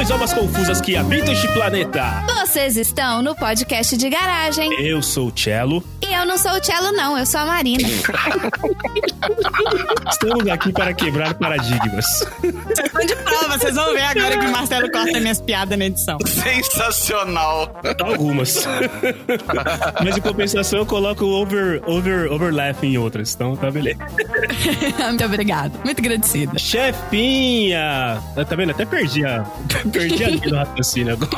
Saudações, almas confusas que habitam este planeta. Vocês estão no podcast de garagem. Eu sou o Cello. E eu não sou o Cello, não, eu sou a Marina. Estamos aqui para quebrar paradigmas. Vocês estão de prova, vocês vão ver agora que o Marcelo corta minhas piadas na edição. Sensacional. Algumas. Mas em compensação eu coloco o over, over, overlap em outras, então tá beleza. Muito obrigado. Muito agradecida. Chefinha! Tá vendo? Até perdi a, perdi a linha do raciocínio agora.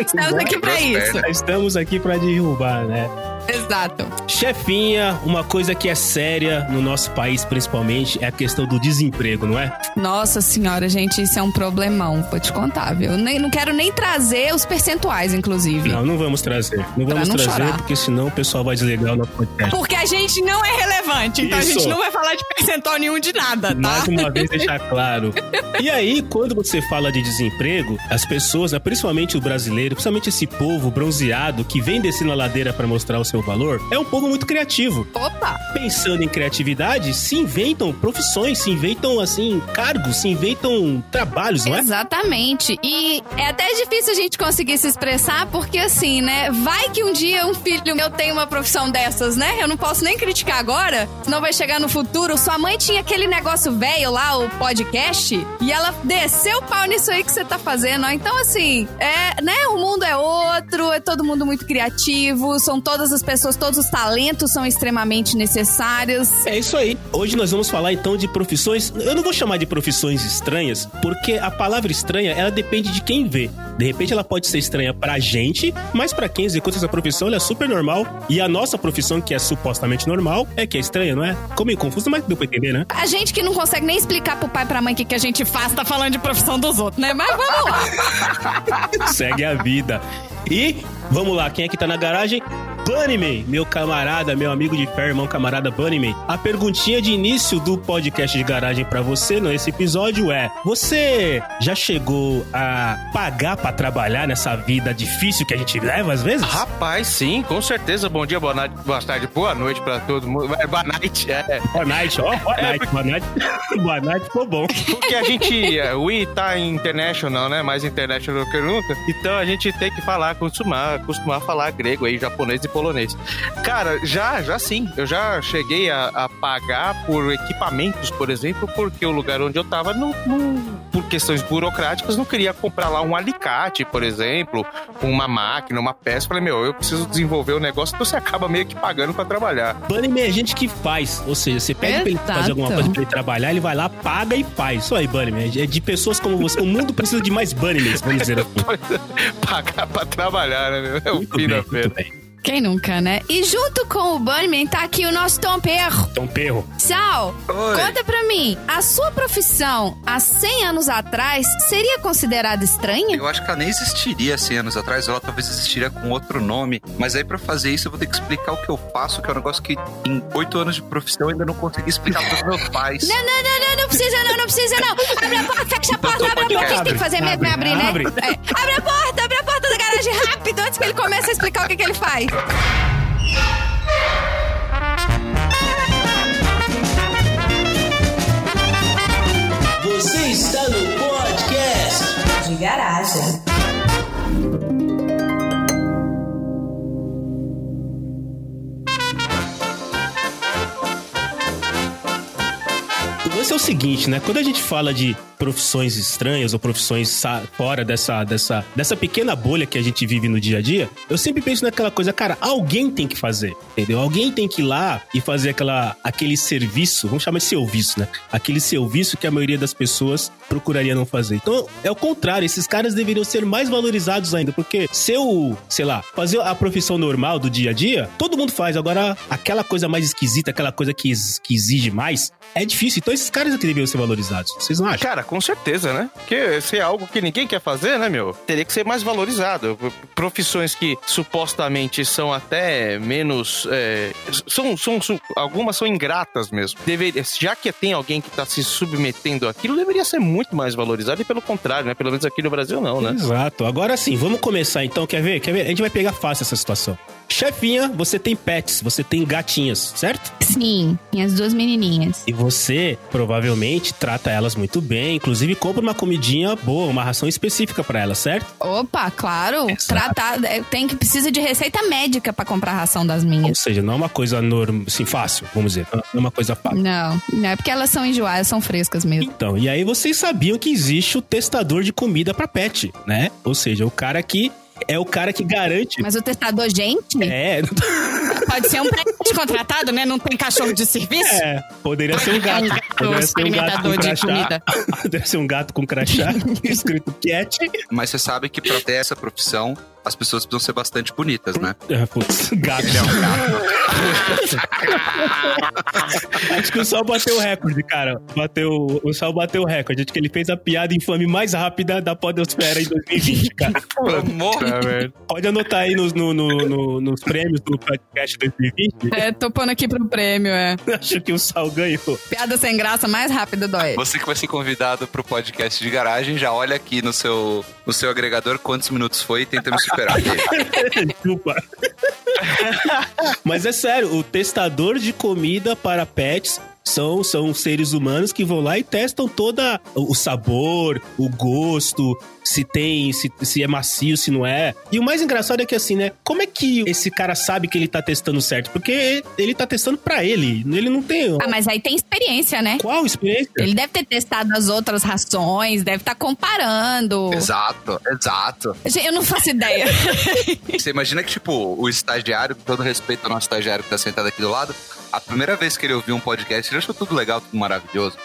Estamos aqui pra isso. Estamos aqui pra derrubar, né? Exato. Chefinha, uma coisa que é séria no nosso país, principalmente, é a questão do desemprego, não é? Nossa senhora, gente, isso é um problemão. Vou te contar, viu? Nem, não quero nem trazer os percentuais, inclusive. Não, não vamos trazer. Não Pra vamos não trazer, chorar. porque senão o pessoal vai desligar o nosso podcast. Porque a gente não é relevante, então Isso. a gente não vai falar de percentual nenhum de nada, tá? Mais uma vez deixar claro. E aí, quando você fala de desemprego, as pessoas, né, principalmente o brasileiro, principalmente esse povo bronzeado que vem descendo a ladeira para mostrar o seu valor, é um povo muito criativo. Opa! Pensando em criatividade, se inventam profissões, se inventam assim cargos, se inventam trabalhos, não é? Exatamente. E é até difícil a gente conseguir se expressar, porque assim, né? Vai que um dia um filho meu tem uma profissão dessas, né? Eu não posso nem criticar agora, senão vai chegar no futuro. Sua mãe tinha aquele negócio velho lá, o podcast, e ela desceu o pau nisso aí que você tá fazendo. ó. Então, assim, é, né? O mundo é outro, é todo mundo muito criativo, são todas as pessoas, todos os talentos são extremamente necessários. É isso aí. Hoje nós vamos falar então de profissões. Eu não vou chamar de profissões estranhas, porque a palavra estranha, ela depende de quem vê. De repente ela pode ser estranha pra gente, mas pra quem executa essa profissão, ela é super normal. E a nossa profissão, que é supostamente normal, é que é estranha, não é? Ficou meio confuso, mas deu pra entender, né? A gente que não consegue nem explicar pro pai e pra mãe o que, que a gente faz, Tá falando de profissão dos outros, né? Mas vamos lá. Segue a vida. E vamos lá, quem é que tá na garagem? Bunnyman, meu camarada, meu amigo de fé, irmão camarada Bunnyman. A perguntinha de início do podcast de garagem pra você nesse episódio é: Você já chegou a pagar pra trabalhar nessa vida difícil que a gente leva às vezes? Rapaz, sim, com certeza. Bom dia, boa noite, boa tarde, boa noite pra todo mundo. É, Boa night, é. Boa night, ó, boa night, boa night. boa night, ficou bom. Porque a gente, é, we tá international, né? Mais international do que nunca. Então a gente tem que falar, acostumar, acostumar a falar grego aí, japonês e polonês. Cara, já, já sim. Eu já cheguei a, a pagar por equipamentos, por exemplo, porque o lugar onde eu tava, não, não- por questões burocráticas, não queria comprar lá um alicate, por exemplo, uma máquina, uma peça. Falei, meu, eu preciso desenvolver o negócio, então você acaba meio que pagando pra trabalhar. Bunnyman é gente que faz, ou seja, você pede pra ele fazer alguma coisa pra ele trabalhar, ele vai lá, paga e faz. Isso aí, Bunnyman. É de pessoas como você. O mundo precisa de mais Bunnymans, vamos dizer assim. Pagar pra trabalhar, né? É o Muito fim bem, da feira. muito bem. Quem nunca, né? E junto com o Bunnyman tá aqui o nosso Tom Perro. Tom Perro. Sal, Oi. conta pra mim, a sua profissão há 100 anos atrás seria considerada estranha? Eu acho que ela nem existiria 100 anos atrás, ela talvez existiria com outro nome. Mas aí, pra fazer isso, eu vou ter que explicar o que eu faço, que é um negócio que em oito anos de profissão eu ainda não consegui explicar pros meus pais. Não, não, não, não, não precisa não, não precisa não. Abre a porta, fecha a porta, abre a porta. A gente tem que fazer mesmo é abrir, né? É. Abre a porta, abre a porta da garagem rápido antes que ele comece a explicar o que, que ele faz. Você está no podcast de garagem. Lance é o seguinte, né? Quando a gente fala de profissões estranhas ou profissões fora dessa, dessa, dessa pequena bolha que a gente vive no dia a dia, eu sempre penso naquela coisa, cara, alguém tem que fazer, entendeu? Alguém tem que ir lá e fazer aquela, aquele serviço, vamos chamar de serviço, né? Aquele serviço que a maioria das pessoas procuraria não fazer. Então, é o contrário, esses caras deveriam ser mais valorizados ainda, porque se eu, sei lá, fazer a profissão normal do dia a dia, todo mundo faz. Agora, aquela coisa mais esquisita, aquela coisa que, que exige mais, é difícil. Então, esses caras é que deveriam ser valorizados. Vocês não acham? Cara, com certeza, né? Porque se é algo que ninguém quer fazer, né, meu? Teria que ser mais valorizado. Profissões que supostamente são até menos. é, são, são, são- Algumas são ingratas mesmo. Deveria, já que tem alguém que tá se submetendo àquilo, deveria ser muito mais valorizado e pelo contrário, né? Pelo menos aqui no Brasil, não, né? Exato. Agora sim, vamos começar então. Quer ver? Quer ver? A gente vai pegar fácil essa situação. Chefinha, você tem pets, você tem gatinhas, certo? Sim, minhas duas menininhas. E você provavelmente trata elas muito bem, inclusive, compra uma comidinha boa, uma ração específica pra ela, certo? Opa, claro. Exato. Tratar, é, tem que precisa de receita médica pra comprar a ração das Ou minhas. seja, não é uma coisa normal, assim, fácil, vamos dizer. Não é uma coisa fácil. Não, não é porque elas são enjoadas, são frescas mesmo. Então, e aí vocês sabiam que existe o testador de comida pra pet, né? Ou seja, o cara que é o cara que garante. Mas o testador, gente, É, Pode ser um pet contratado, né? Não tem cachorro de serviço? é, poderia ser um gato. Um gato Poderia ser um gato com crachá. Poderia ser um gato com crachá escrito cat. Mas você sabe que pra ter essa profissão, as pessoas precisam ser bastante bonitas, né? É, putz, gato. Ele é um gato. Acho que o Sal bateu o recorde, cara. Bateu, o Sal bateu o recorde. Acho que ele fez a piada infame mais rápida da Podosfera em 2020, cara. Amor. Velho. Pode anotar aí nos, no- no- no- nos prêmios do podcast 2020. é, tô pondo aqui pro prêmio, é. Acho que o Sal ganhou. Piada sem graça mais rápida do Oeste. Você que vai ser convidado pro podcast de garagem, já olha aqui no seu, no seu agregador quantos minutos foi e tenta me Desculpa. Mas é sério, o testador de comida para pets são, são seres humanos que vão lá e testam toda o sabor, o gosto, se tem, se, se é macio, se não é. E o mais engraçado é que assim, né? Como é que esse cara sabe que ele tá testando certo? Porque ele tá testando pra ele. Ele não tem. Ah, mas aí tem experiência, né? Qual experiência? Ele deve ter testado as outras rações, deve estar comparando. exato, exato. Gente, Eu não faço ideia. Você imagina que, tipo, o estagiário, com todo respeito ao nosso estagiário que tá sentado aqui do lado, a primeira vez que ele ouviu um podcast, ele achou tudo legal, tudo maravilhoso.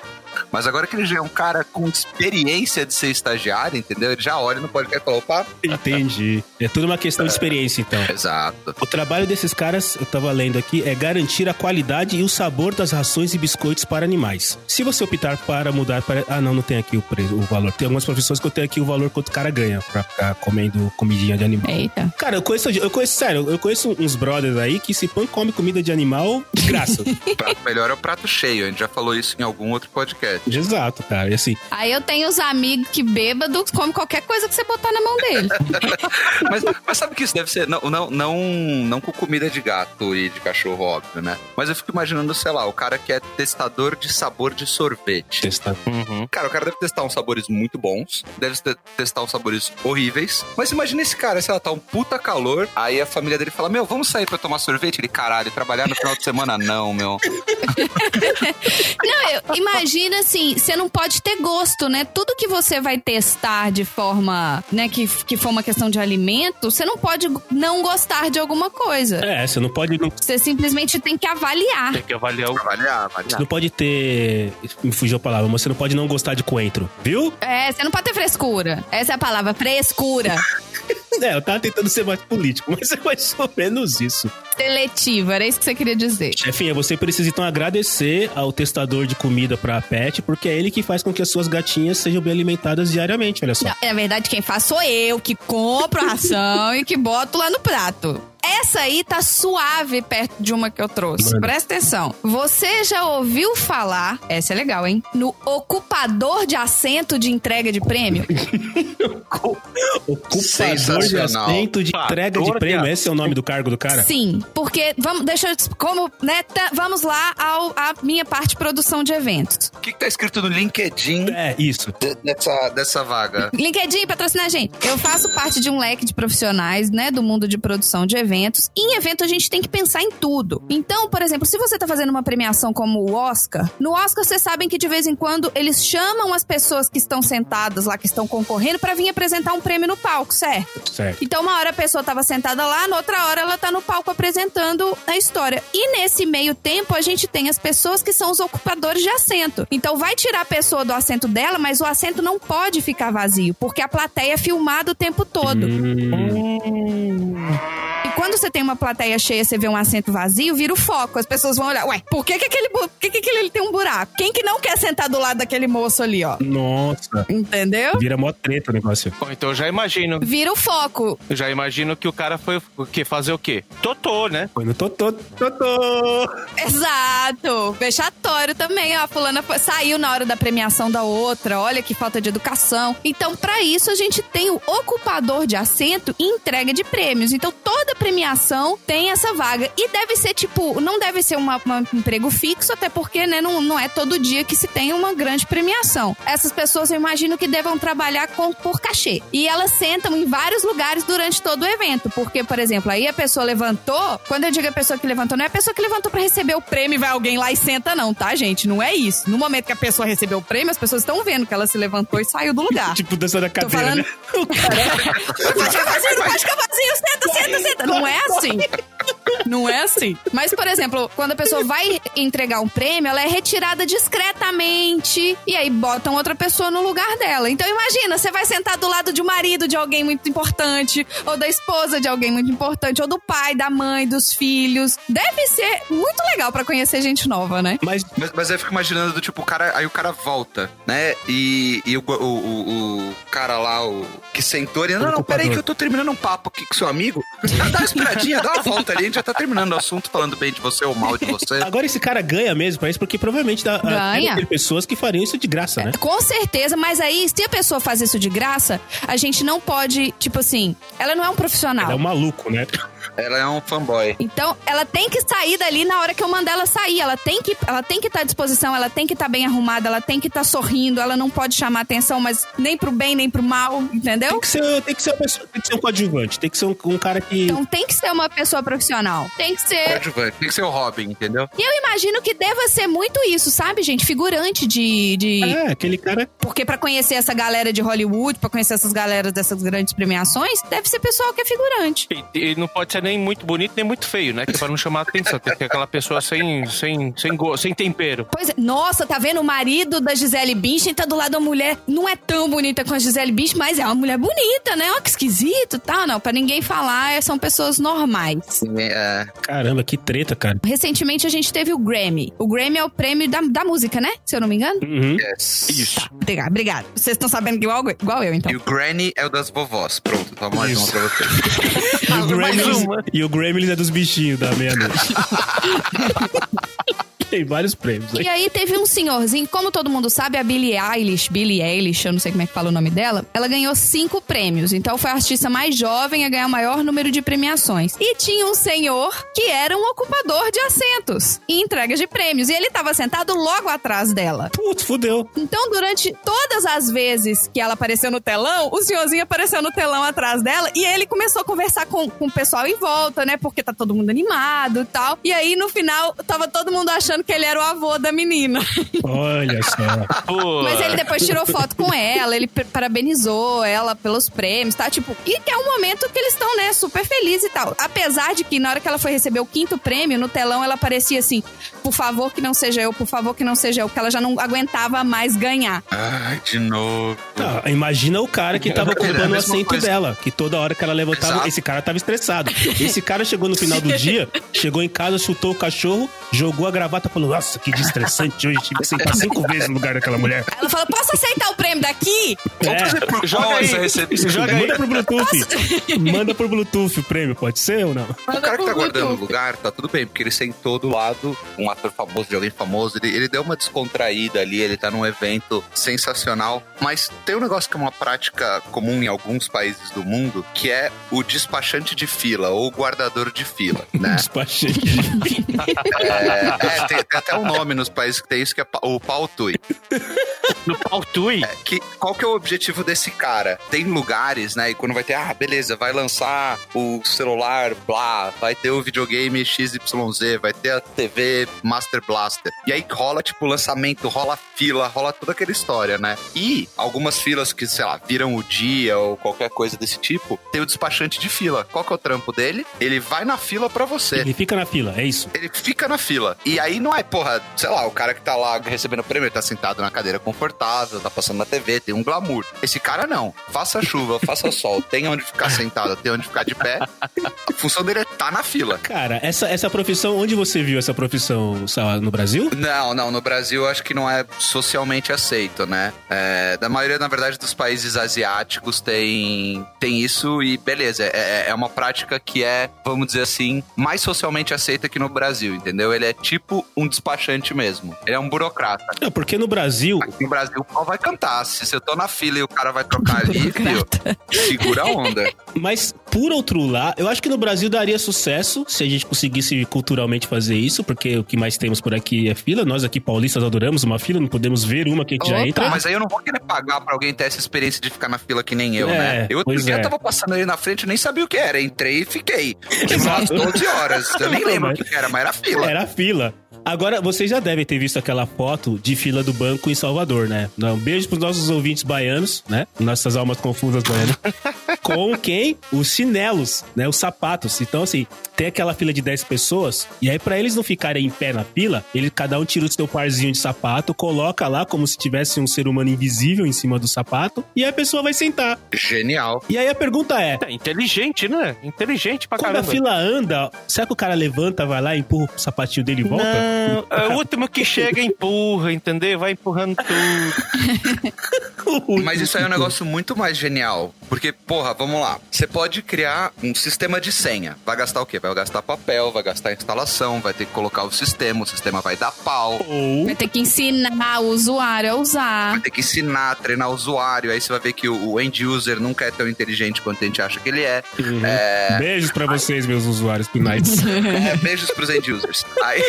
Mas agora que ele já é um cara com experiência de ser estagiário, entendeu? Ele já olha no podcast e fala, opa, Entendi. É tudo uma questão de experiência, então. exato. O trabalho desses caras, eu tava lendo aqui, é garantir a qualidade e o sabor das rações e biscoitos para animais. Se você optar para mudar para. Ah, não, não tem aqui o preço, o valor. Tem algumas profissões que eu tenho aqui o valor quanto o cara ganha pra ficar comendo comidinha de animal. Eita. Cara, eu conheço, eu conheço, sério, eu conheço uns brothers aí que se põe come comida de animal de graça. O prato melhor é o prato cheio. A gente já falou isso em algum outro podcast. Exato, cara. E assim, Aí eu tenho os amigos que bêbado come qualquer coisa que você botar na mão dele. Mas, mas sabe que isso deve ser. Não, não, não, não com comida de gato e de cachorro, óbvio, né? Mas eu fico imaginando, sei lá, o cara que é testador de sabor de sorvete. testar. Uhum. Cara, o cara deve testar uns sabores muito bons, deve te- testar uns sabores horríveis. Mas imagina esse cara, sei lá, tá um puta calor, aí a família dele fala: Meu, vamos sair pra tomar sorvete? Ele, caralho, trabalhar no final de semana não, meu. Não, eu, imagina assim, você não pode ter gosto, né? Tudo que você vai testar de forma, né, que, que for uma questão de alimento, você não pode não gostar de alguma coisa. É, você não pode. Não, Você simplesmente tem que avaliar. Tem que avaliar o. Avaliar, você avaliar. não pode ter. Me fugiu a palavra, mas você não pode não gostar de coentro, viu? É, você não pode ter frescura. Essa é a palavra, frescura. É, eu tava tentando ser mais político, mas é mais ou menos isso. Seletiva, era isso que você queria dizer. Chefinha, você precisa então agradecer ao testador de comida pra pet, porque é ele que faz com que as suas gatinhas sejam bem alimentadas diariamente, olha só. Não, na verdade, quem faz sou eu, que compro a ração e que boto lá no prato. Essa aí tá suave perto de uma que eu trouxe. Manda. Presta atenção. Você já ouviu falar, essa é legal, hein? No ocupador de assento de entrega de prêmio? Ocupador de assento de entrega de prêmio. Esse é o nome do cargo do cara? Sim, porque vamos, deixa eu, como, né, tá- vamos lá ao a minha parte de produção de eventos. O que, que tá escrito no LinkedIn É, isso. de- dessa, dessa vaga? LinkedIn patrocina a gente. Eu faço parte de um leque de profissionais, né, do mundo de produção de eventos. E em evento a gente tem que pensar em tudo. Então, por exemplo, se você tá fazendo uma premiação como o Oscar, no Oscar vocês sabem que de vez em quando eles chamam as pessoas que estão sentadas lá, que estão concorrendo, pra vir apresentar um prêmio no palco, certo? Certo. Então, uma hora a pessoa tava sentada lá, na outra hora ela tá no palco apresentando a história. E nesse meio tempo, a gente tem as pessoas que são os ocupadores de assento. Então, vai tirar a pessoa do assento dela, mas o assento não pode ficar vazio, porque a plateia é filmada o tempo todo. Hum, quando você tem uma plateia cheia, você vê um assento vazio, vira o foco. As pessoas vão olhar, ué, por que, que aquele, por que, que aquele ali tem um buraco? Quem que não quer sentar do lado daquele moço ali, ó? nossa. Entendeu? Vira mó treta o negócio. Bom, então eu já imagino. Vira o foco. Eu já imagino que o cara foi o quê? fazer o quê? Totô, né? Foi no Totô. Totô. Exato! Vexatório também, ó. A fulana foi- saiu na hora da premiação da outra. Olha que falta de educação. Então, pra isso, a gente tem o ocupador de assento e entrega de prêmios. Então, toda premiação tem essa vaga. E deve ser, tipo, não deve ser um emprego fixo, até porque, né, não, não é todo dia que se tem uma grande premiação. Essas pessoas eu imagino que devam trabalhar com, por cachê. E elas sentam em vários lugares durante todo o evento. Porque, por exemplo, aí a pessoa levantou. Quando eu digo a pessoa que levantou, não é a pessoa que levantou pra receber o prêmio e vai alguém lá e senta, não, tá, gente? Não é isso. No momento que a pessoa recebeu o prêmio, as pessoas estão vendo que ela se levantou e saiu do lugar. Tipo, dança da Tô cadeira, falando. né? O cara... Faz cavazinho, faz cavazinho, senta, senta, senta. Não é assim. Não é assim. Mas, por exemplo, quando a pessoa vai entregar um prêmio, ela é retirada discretamente e aí botam outra pessoa no lugar dela. Então imagina, você vai sentar do lado de um marido de alguém muito importante, ou da esposa de alguém muito importante, ou do pai, da mãe, dos filhos. Deve ser muito legal pra conhecer gente nova, né? Mas Mas, mas eu fico imaginando do tipo, o cara, aí o cara volta, né? E, e o, o, o, o cara lá, o que sentou, ele, não, não, peraí que eu tô terminando um papo aqui com seu amigo. Dá uma esperadinha, dá uma volta ali, a gente já tá terminando o assunto, falando bem de você ou mal de você. agora esse cara ganha mesmo pra isso, porque provavelmente dá, Ganha. deve ter pessoas que fariam isso de graça, né? Com certeza, mas aí, se a pessoa faz isso de graça, a gente não pode, tipo assim, ela não é um profissional. É um maluco, né? Ela é um fanboy. Então, ela tem que sair dali na hora que eu mandar ela sair. Ela tem que ela tem que estar à disposição, ela tem que estar bem arrumada, ela tem que estar sorrindo, ela não pode chamar atenção, mas nem pro bem, nem pro mal, entendeu? Tem que ser, tem que ser uma pessoa, tem que ser um coadjuvante, tem que ser um, um cara que. Então tem que ser uma pessoa profissional. Tem que ser. Tem que ser o Robin, entendeu? E eu imagino que deva ser muito isso, sabe, gente? Figurante de. de... É, aquele cara. Porque pra conhecer essa galera de Hollywood, pra conhecer essas galeras dessas grandes premiações, deve ser pessoal que é figurante. E, e não pode ser nem muito bonito, nem muito feio, né? Que é pra não chamar atenção. Tem que ter aquela pessoa sem, sem, sem, go- sem tempero. Pois é, nossa, tá vendo? O marido da Gisele Bündchen tá do lado da mulher. Não é tão bonita com a Gisele Bündchen, mas é uma mulher bonita, né? Ó, que esquisito, tá? Não, pra ninguém falar, são pessoas normais. É, Caramba, que treta, cara. Recentemente a gente teve o Grammy. O Grammy é o prêmio da, da música, né? Se eu não me engano. Uhum. yes. Isso. Obrigado, obrigado. Vocês estão sabendo que igual, igual eu, então. E o Granny é o das vovós. Pronto, toma mais Isso. uma pra você. E o mais uma. e o Gremlins é dos bichinhos da meia-noite. Tem vários prêmios aí. E aí teve um senhorzinho, como todo mundo sabe, a Billie Eilish, Billie Eilish, eu não sei como é que fala o nome dela, ela ganhou cinco prêmios. Então foi a artista mais jovem a ganhar o maior número de premiações. E tinha um senhor que era um ocupador de assentos e entregas de prêmios. E ele estava sentado logo atrás dela. Putz, fudeu. Então, durante todas as vezes que ela apareceu no telão, o senhorzinho apareceu no telão atrás dela e ele começou a conversar com, com o pessoal em volta, né? Porque tá todo mundo animado e tal. E aí, no final, tava todo mundo achando que ele era o avô da menina. Olha só. Mas ele depois tirou foto com ela, ele parabenizou ela pelos prêmios, tá? Tipo, e que é um momento que eles estão, né, super felizes e tal. Apesar de que na hora que ela foi receber o quinto prêmio, no telão ela parecia assim: por favor que não seja eu, por favor que não seja eu, porque ela já não aguentava mais ganhar. Ai, de novo. Ah, imagina o cara que tava ocupando o assento coisa. dela. Que toda hora que ela levantava, Exato. esse cara tava estressado. Esse cara chegou no final do dia, chegou em casa, chutou o cachorro, jogou a gravata falou: Nossa, que estressante hoje. Tive que sentar cinco vezes no lugar daquela mulher. Ela falou: posso aceitar o prêmio daqui? É. Joga aí. essa recepção? Joga aí. Manda por Bluetooth. Manda por Bluetooth o prêmio, pode ser ou não? O cara que tá guardando o lugar, tá tudo bem, porque ele sentou do lado, um ator famoso de alguém famoso, ele, ele deu uma descontraída ali, ele tá num evento sensacional. Mas tem um negócio que é uma prática comum em alguns países do mundo, que é o despachante de fila, ou o guardador de fila, né? Despachei. É, é, tem, tem até um nome nos países que tem isso, que é o pautui. no pau tui. que, qual que é o objetivo desse cara? Tem lugares, né? E quando vai ter, ah, beleza, vai lançar o celular, blá, vai ter o videogame XYZ, vai ter a TV Master Blaster. E aí rola, tipo, lançamento, rola fila, rola toda aquela história, né? E algumas filas que, sei lá, viram o dia ou qualquer coisa desse tipo, tem o despachante de fila. Qual que é o trampo dele? Ele vai na fila pra você Ele fica na fila, é isso. ele fica na fila. E aí não é, porra, sei lá, o cara que tá lá recebendo o prêmio, tá sentado na cadeira confortável, tá passando na TV, tem um glamour. Esse cara não. Faça chuva, faça sol, tem onde ficar sentado, tem onde ficar de pé. A função dele é tá na fila. Cara, essa, essa profissão, onde você viu essa profissão, no Brasil? Não, não, no Brasil acho que não é socialmente aceito, né? É, da maioria, na verdade, dos países asiáticos tem, tem isso e beleza, é, é uma prática que é, vamos dizer assim, mais socialmente aceita que no Brasil, entendeu? Ele é tipo um despachante mesmo. Ele é um burocrata. Não, porque no Brasil, No Brasil, o pau vai cantar. Se eu tô na fila e o cara vai trocar ali, filho, segura a onda. Mas, por outro lado, eu acho que no Brasil daria sucesso se a gente conseguisse culturalmente fazer isso, porque o que mais temos por aqui é fila. Nós aqui paulistas adoramos uma fila, não podemos ver uma que a gente já Opa. entra. Mas aí eu não vou querer pagar pra alguém ter essa experiência de ficar na fila que nem eu, É, né? Eu outro dia é. tava passando ali na frente, eu nem sabia o que era. Entrei e fiquei. Fiquei umas Exato. 12 horas. Eu nem lembro o que era, mas era fila. Era a fila. Agora, vocês já devem ter visto aquela foto de fila do banco em Salvador, né? Um beijo pros nossos ouvintes baianos, né? Nossas almas confusas baianas. Com quem? Os chinelos, né? Os sapatos. Então, assim, tem aquela fila de 10 pessoas, e aí, pra eles não ficarem em pé na fila, ele, cada um tira o seu parzinho de sapato, coloca lá como se tivesse um ser humano invisível em cima do sapato, e aí a pessoa vai sentar. Genial. E aí a pergunta é: É inteligente, né? Inteligente pra quando a caramba. fila anda, será que o cara levanta, vai lá, empurra o sapatinho dele e volta? Não, é o último que chega empurra, entendeu? Vai empurrando tudo. Mas isso aí é um negócio muito mais genial. Porque, porra, vamos lá. Você pode criar um sistema de senha. Vai gastar o quê? Vai gastar papel, vai gastar instalação, vai ter que colocar o sistema, o sistema vai dar pau. Ou Vai ter que ensinar o usuário a usar. Vai ter que ensinar, treinar o usuário. Aí você vai ver que o end user nunca é tão inteligente quanto a gente acha que ele é. Beijos pra vocês, meus usuários Pinites. É, beijos pros end users. Aí,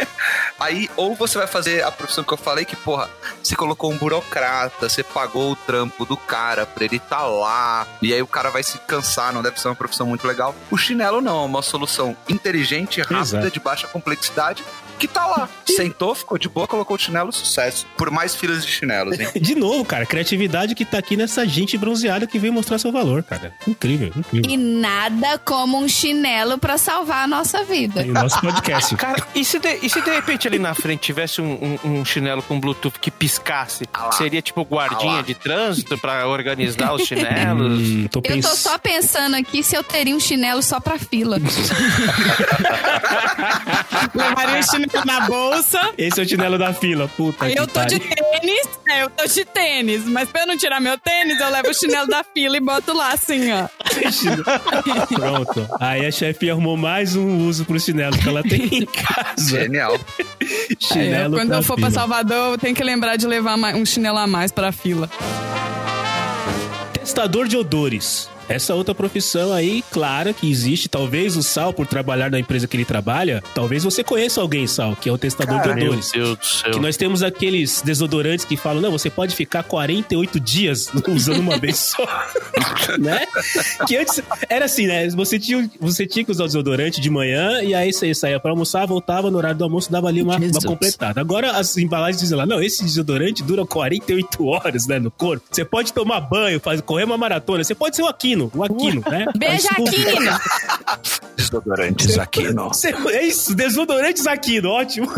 aí, ou você vai fazer a profissão que eu falei, que, porra, você colocou um burocrata, você pagou o trampo do cara pra ele tá lá, e aí o cara vai se cansar, não deve ser uma profissão muito legal. O chinelo não, é uma solução inteligente, rápida, Exato. de baixa complexidade, que tá lá. Sentou, ficou de boa, colocou o chinelo, sucesso. Por mais filas de chinelos, hein? De novo, cara, criatividade que tá aqui nessa gente bronzeada que veio mostrar seu valor, cara. Incrível, incrível. E nada como um chinelo pra salvar a nossa vida. E o nosso podcast. Cara, e se, de, e se de repente ali na frente tivesse um, um- um chinelo com Bluetooth que piscasse? Ah. Seria tipo Ah guardinha lá. de trânsito pra organizar os chinelos? Hum, tô Eu tô só pensando aqui se eu teria um chinelo só pra fila. Levaria o chinelo na bolsa. Esse é o chinelo da fila, puta que Eu tô de pariu. tênis, é, eu tô de tênis. Mas pra eu não tirar meu tênis, eu levo o chinelo da fila e boto lá assim, ó. Pronto. Aí a chefe arrumou mais um uso pro chinelo que ela tem em casa. Genial. É, Chinelo quando pra eu for fila. pra Salvador, eu tenho que lembrar de levar um chinelo a mais pra fila. Testador de odores. Essa outra profissão aí, clara que existe. Talvez o Sal, por trabalhar na empresa que ele trabalha, talvez você conheça alguém, Sal, que é o testador de Meu odores. Deus do céu. Que nós temos aqueles desodorantes que falam, não, você pode ficar 48 dias usando uma vez só. né? Que antes era assim, né? Você tinha, você tinha que usar o desodorante de manhã e aí você saía pra almoçar, voltava no horário do almoço, dava ali uma, uma completada. Agora as embalagens dizem lá, não, esse desodorante dura 48 horas, né, no corpo. Você pode tomar banho, faz, correr uma maratona, você pode ser o Aquino, o Aquino, né? Beijo. Aquino! Desodorantes aqui, não. Você- É isso, desodorantes Aquino, ótimo.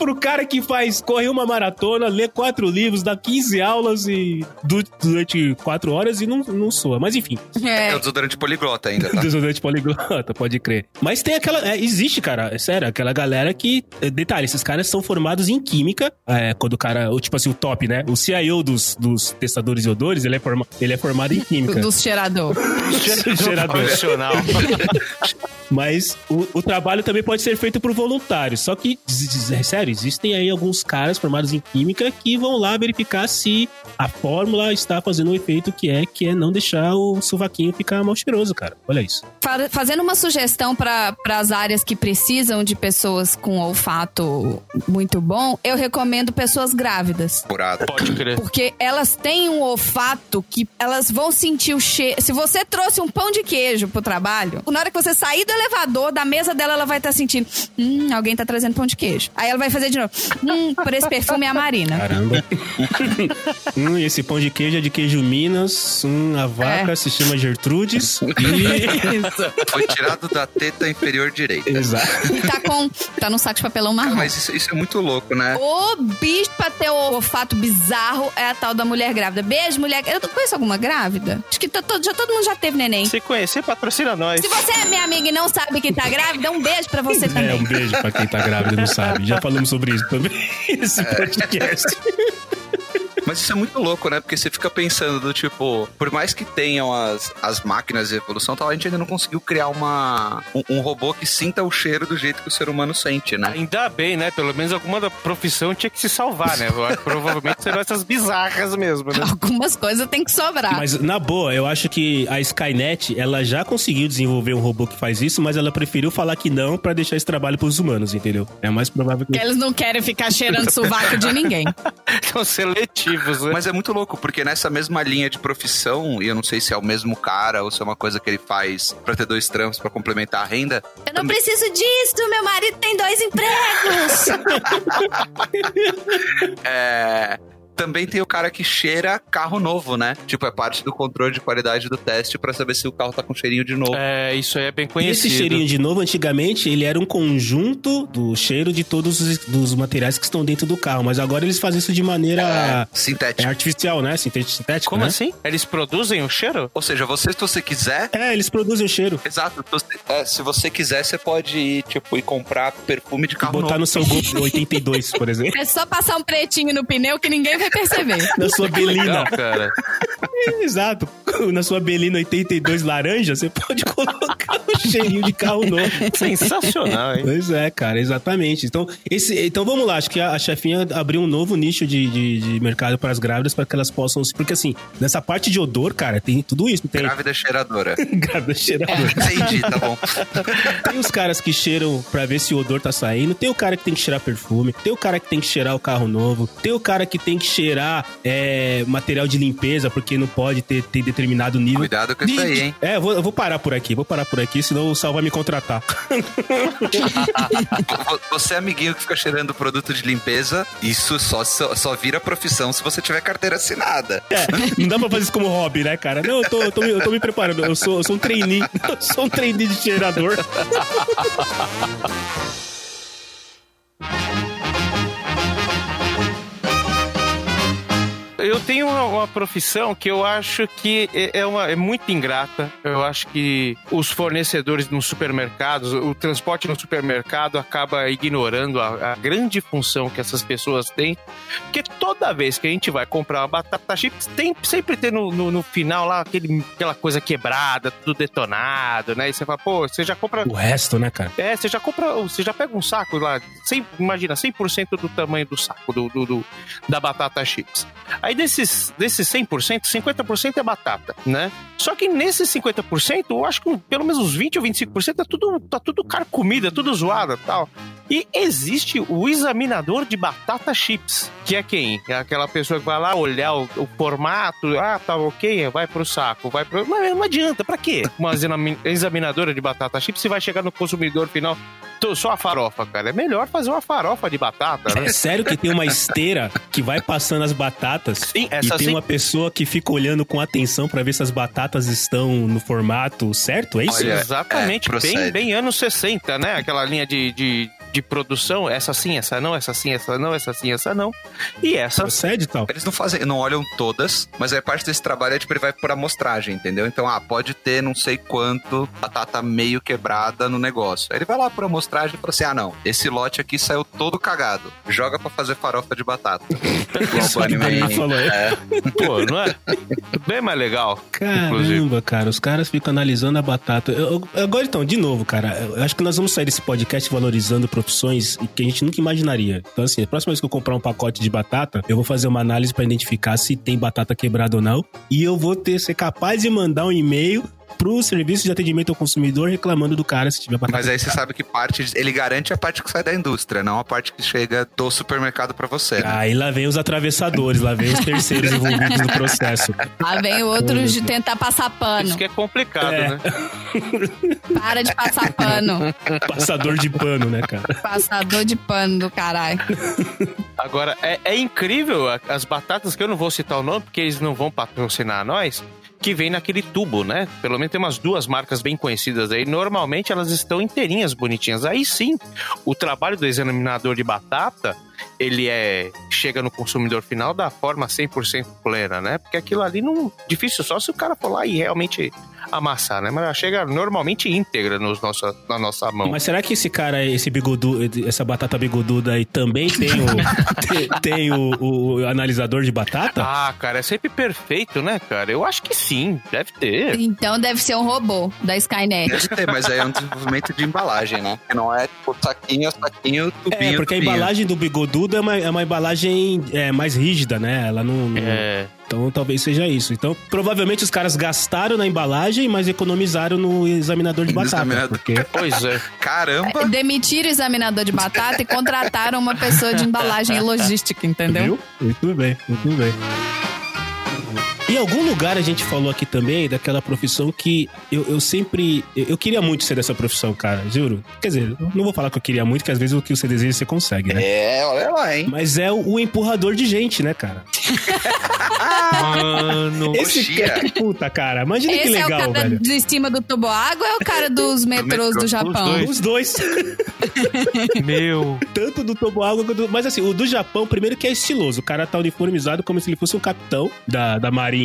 Pro cara que faz, corre uma maratona, lê quatro livros, dá 15 aulas e du- durante quatro horas e não, não soa. Mas enfim, É É, o desodorante poliglota ainda, tá? desodorante poliglota, pode crer. Mas tem aquela. é, existe, cara, é sério, aquela galera que. é, Detalhe, esses caras são formados em química. É, quando o cara. o Tipo assim, o top, né? O CIO dos, dos testadores de odores, ele é, forma, ele é formado em química. dos cheirador. Cheirador. Profissional. Mas o, o trabalho também pode ser feito por voluntários. Só que, z- existem aí alguns caras formados em química que vão lá verificar se a fórmula está fazendo o efeito que é, que é não deixar o sovaquinho ficar mal cheiroso, cara. Olha isso. Fa- Fazendo uma sugestão para as áreas que precisam de pessoas com olfato muito bom, eu recomendo pessoas grávidas. Curado. Pode crer. Porque elas têm um olfato que elas vão sentir o cheiro. Se você trouxe um pão de queijo pro trabalho, na hora que você sair do elevador, da mesa dela, ela vai estar sentindo: hum, alguém tá trazendo pão de queijo. Aí ela vai fazer de novo: hum, por esse perfume é a Marina. Caramba. hum, esse pão de queijo é de queijo Minas. Hum, a vaca É. se chama Gertrudes. E... Foi tirado da teta inferior direita. Exato. E tá com. tá no saco de papelão marrom. Mas isso, isso é muito louco, né? O bicho pra ter o olfato bizarro é a tal da mulher grávida. Beijo, mulher. Eu conheço alguma grávida? Acho que tá todo, já, todo mundo já teve neném. Se conhecer, patrocina nós. Se você é minha amiga e não sabe que tá grávida, um beijo pra você É, também. um beijo pra quem tá grávida e não sabe. Já falamos sobre isso também nesse podcast. Mas isso é muito louco, né? Porque você fica pensando do tipo, por mais que tenham as, as máquinas de evolução tal, a gente ainda não conseguiu criar uma, um, um robô que sinta o cheiro do jeito que o ser humano sente, né? Ainda bem, né? Pelo menos alguma da profissão tinha que se salvar, né? Provavelmente serão essas bizarras mesmo, né? Algumas coisas tem que sobrar. Mas, na boa, eu acho que a Skynet, ela já conseguiu desenvolver um robô que faz isso, mas ela preferiu falar que não pra deixar esse trabalho pros humanos, entendeu? É mais provável que... Porque eles não querem ficar cheirando sovaco de ninguém. São seletivos, né? Mas é muito louco, porque nessa mesma linha de profissão, e eu não sei se é o mesmo cara ou se é uma coisa que ele faz pra ter dois trampos pra complementar a renda, Eu não preciso disso, meu marido tem dois empregos. é. Também tem o cara que cheira carro novo, né? Tipo, é parte do controle de qualidade do teste pra saber se o carro tá com cheirinho de novo. É, isso aí é bem E conhecido. esse cheirinho de novo, antigamente, ele era um conjunto do cheiro de todos os dos materiais que estão dentro do carro. Mas agora eles fazem isso de maneira é, Sintético. artificial, né? Sinté- Sintética, Como né? assim? Eles produzem o cheiro? Ou seja, você, se você quiser. É, eles produzem o cheiro. Exato. se você- é, se você quiser, você pode ir, tipo, ir comprar perfume de carro Botar novo. no seu Golf 82, por exemplo. É só passar um pretinho no pneu que ninguém vai perceber. Na sua Belina. Legal, cara. Exato. Na sua Belina 82 laranja, você pode colocar o cheirinho de carro novo. Sensacional, hein? Pois é, cara, exatamente. Então, esse, então vamos lá, acho que a, a chefinha abriu um novo nicho de, de, de mercado para as grávidas para que elas possam. se- Porque assim, nessa parte de odor, cara, tem tudo isso. Tem Grávida cheiradora. grávida cheiradora. Entendi, tá bom. Tem os caras que cheiram pra ver se o odor tá saindo. Tem o cara que tem que cheirar perfume. Tem o cara que tem que cheirar o carro novo. Tem o cara que tem que cheirar é, material de limpeza, porque não pode ter, ter determinado nível. Cuidado com isso de- aí, de- hein? É, eu vou, eu vou parar por aqui, vou parar por aqui, senão o Sal vai me contratar. Vo- Você é amiguinho que fica cheirando produto de limpeza, isso só, só, só vira profissão se você tiver carteira assinada. É, não dá pra fazer isso como hobby, né, cara? Não, eu tô, eu tô, me- eu tô me preparando. Eu sou, eu sou um trainee. Eu sou um trainee de cheirador. Eu tenho uma, uma profissão que eu acho que é, é uma, é muito ingrata. Eu acho que os fornecedores nos supermercados, o transporte no supermercado acaba ignorando a, a grande função que essas pessoas têm. Porque toda vez que a gente vai comprar uma batata chips, tem, sempre tem no, no, no final lá aquele, aquela coisa quebrada, tudo detonado, né? E você fala, pô, você já compra O resto, né, cara? é, você já compra, você já pega um saco lá, 100, imagina, 100% do tamanho do saco do, do- do- da batata chips. Aí desses, desses 100%, 50% é batata, né? Só que nesses 50%, eu acho que pelo menos uns 20 ou 25% tá tudo, tá tudo carcomida, tudo zoada tal. E existe o examinador de batata chips, que é quem? É aquela pessoa que vai lá olhar o, o formato, ah, tá ok, vai pro saco, vai pro... Mas não adianta, pra quê? Uma exami- examinadora de batata chips, se vai chegar no consumidor final, só a farofa, cara. É melhor fazer uma farofa de batata, né? É sério que tem uma esteira que vai passando as batatas Sim, essa e tem sim. uma pessoa que fica olhando com atenção pra ver se as batatas estão no formato certo? É isso? Olha, Exatamente, é, bem, bem anos 60, né? Aquela linha de, de, de produção, essa sim, essa não, essa sim, essa não, essa sim, essa não. E essa Procede e tal. Eles não fazem, não olham todas, mas aí parte desse trabalho é tipo, ele vai por amostragem, entendeu? Então, ah, pode ter não sei quanto batata meio quebrada no negócio. Aí ele vai lá por amostragem e fala assim: ah, não, esse lote aqui saiu todo cagado. Joga pra fazer farofa de batata. Igual o Man. falou, É, Pô, não é? Bem mais legal. Inclusive. Caramba, cara, os caras ficam analisando a batata. Eu- eu- agora então, de novo, cara, eu acho que nós vamos sair desse podcast valorizando profissões que a gente nunca imaginaria. Então, assim, a próxima vez que eu comprar um pacote de batata, eu vou fazer uma análise pra identificar se tem batata quebrada ou não. E eu vou ter ser capaz de mandar um e-mail pro serviço de atendimento ao consumidor reclamando do cara se tiver batata. mas aí você sabe que parte. Ele garante a parte que sai da indústria, não a parte que chega do supermercado pra você. né? Aí lá vem os atravessadores, lá vem os terceiros envolvidos no processo. Lá vem o outro de tentar passar pano. Isso que é complicado, É. né? Para de passar pano. Passador de pano, né, cara? Passador de pano do caralho. Agora, é, é incrível as batatas, que eu não vou citar o nome, porque eles não vão patrocinar nós, que vem naquele tubo, né? Pelo menos tem umas duas marcas bem conhecidas aí. Normalmente elas estão inteirinhas, bonitinhas. Aí sim, o trabalho do examinador de batata, ele é chega no consumidor final da forma 100% plena, né? Porque aquilo ali não difícil só se o cara for lá e realmente amassar, né? Mas ela chega normalmente íntegra nos nossa, na nossa mão. Mas será que esse cara, esse bigodu, essa batata bigoduda aí também tem o, tem, tem o, o analisador de batata? Ah, cara, é sempre perfeito, né, cara? Eu acho que sim, deve ter. Então deve ser um robô da Skynet. Deve ter, mas aí é um desenvolvimento de embalagem, né? Que não é tipo saquinho, saquinho, tubinho, É, porque a tubinho. embalagem do bigodudo é uma, é uma embalagem é, mais rígida, né? Ela não. não- É. Então talvez seja isso. Então, provavelmente os caras gastaram na embalagem, mas economizaram no examinador de batata. examinador. Porque Pois é. Caramba! Demitiram o examinador de batata e contrataram uma pessoa de embalagem e logística, entendeu? Viu? Muito bem, muito bem. Em algum lugar a gente falou aqui também daquela profissão que eu, eu sempre. Eu, eu queria muito ser dessa profissão, cara, juro. Quer dizer, eu não vou falar que eu queria muito, que às vezes o que você deseja você consegue, né? É, olha lá, hein? Mas é o, o empurrador de gente, né, cara? Mano. Esse Coxinha. cara, puta, cara. Imagina que Esse é o legal, cara velho. de cima do tubo água ou é o cara dos metrôs metrô, do Japão? Os dois. Meu. Tanto do toboágua quanto do... Mas assim, o do Japão, primeiro que é estiloso. O cara tá uniformizado como se ele fosse um capitão da, da marinha.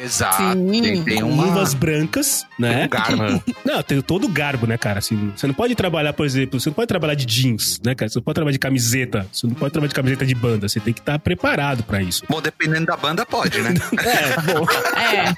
Exato. Sim. Tem, tem uma... luvas brancas, né? um garbo. Não, tem todo o garbo, né, cara? Assim, você não pode trabalhar, por exemplo, você não pode trabalhar de jeans, né, cara? Você não pode trabalhar de camiseta. Você não pode trabalhar de camiseta de banda. Você tem que estar preparado pra isso. Bom, dependendo da banda, pode, né? É, bom, É.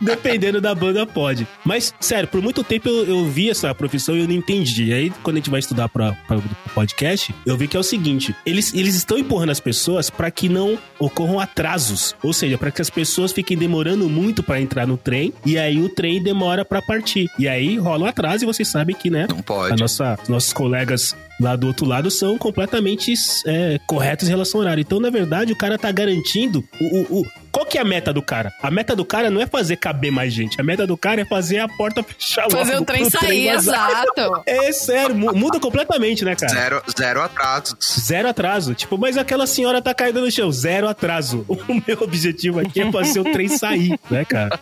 dependendo da banda, pode. Mas, sério, por muito tempo eu, eu vi essa profissão e eu não entendi. E aí, quando a gente vai estudar pra, pra, pro podcast, eu vi que é o seguinte: eles, eles estão empurrando as pessoas pra que não ocorram atrasos. Ou seja, pra que as pessoas fiquem demorando muito pra entrar no trem e aí o trem demora pra partir. E aí rola um atraso e vocês sabem que, né? Não A pode. nossa, nossos colegas lá do outro lado são completamente é, corretos em relação ao horário. Então, na verdade, o cara tá garantindo o, o, o- Qual que é a meta do cara? A meta do cara não é fazer caber mais gente. A meta do cara é fazer a porta fechar logo. Fazer o trem sair, vazar. exato. É sério, mu- muda completamente, né, cara? Zero, zero atrasos. Zero atraso. Tipo, mas aquela senhora tá caindo no chão. Zero atraso. O meu objetivo aqui é fazer o trem sair, né, cara?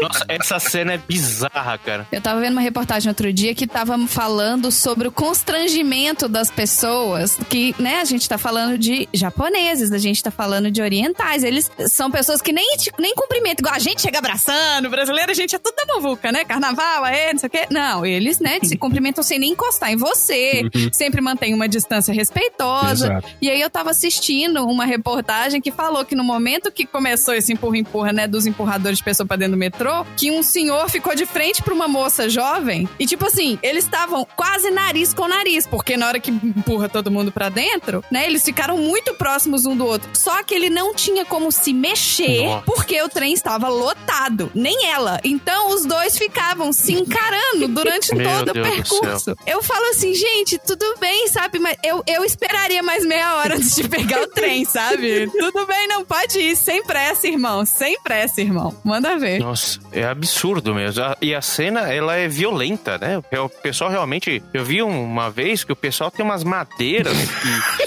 Nossa, essa cena é bizarra, cara. Eu tava vendo uma reportagem outro dia que tava falando sobre o constrangimento das pessoas, que, né, a gente tá falando de japoneses, a gente tá falando de orientais. Eles são pessoas que nem, te- nem cumprimentam, igual a gente chega abraçando, brasileiro, a gente é tudo da muvuca, né? Carnaval, é, não sei o quê. Não, eles, né, se cumprimentam sem nem encostar em você, sempre mantém uma distância respeitosa. Exato. E aí eu tava assistindo uma reportagem que falou que no momento que começou esse empurra-empurra, né, dos empurradores de pessoa pra dentro do metrô, que um senhor ficou de frente pra uma moça jovem e tipo assim, eles estavam quase nariz com nariz, porque na hora que empurra todo mundo pra dentro, né, eles ficaram muito próximos um do outro. Só que ele não tinha como se mexer Nossa. porque o trem estava lotado, nem ela. Então os dois ficavam se encarando durante todo o Deus do percurso. Eu falo assim, gente, tudo bem, sabe? Mas eu, eu esperaria mais meia hora antes de pegar o trem, sabe? Tudo bem, não pode ir. Sem pressa, irmão. Sem pressa, irmão. Manda ver. Nossa, é absurdo mesmo. E a cena, ela é violenta, né? O pessoal realmente. Eu vi uma vez que o pessoal tem umas madeiras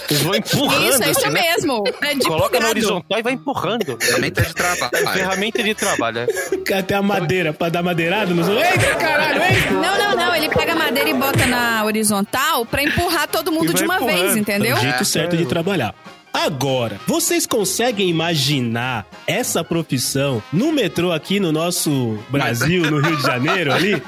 que eles vão empurrando. Isso, é isso assim, né? mesmo. É de Coloca na horizontal e vai empurrando. Ferramenta de É trabalho. ferramenta de trabalho. é. Até a madeira pra dar madeirada nos. Eita, caralho, eita! Não, não, não. Ele pega a madeira e bota na horizontal pra empurrar todo mundo de uma vez, entendeu? É o jeito É. certo de trabalhar. Agora, vocês conseguem imaginar essa profissão no metrô aqui no nosso Brasil, no Rio de Janeiro ali?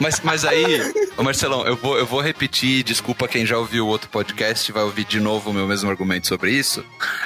Mas, mas aí, Marcelão, eu vou, eu vou repetir, desculpa quem já ouviu o outro podcast, vai ouvir de novo o meu mesmo argumento sobre isso.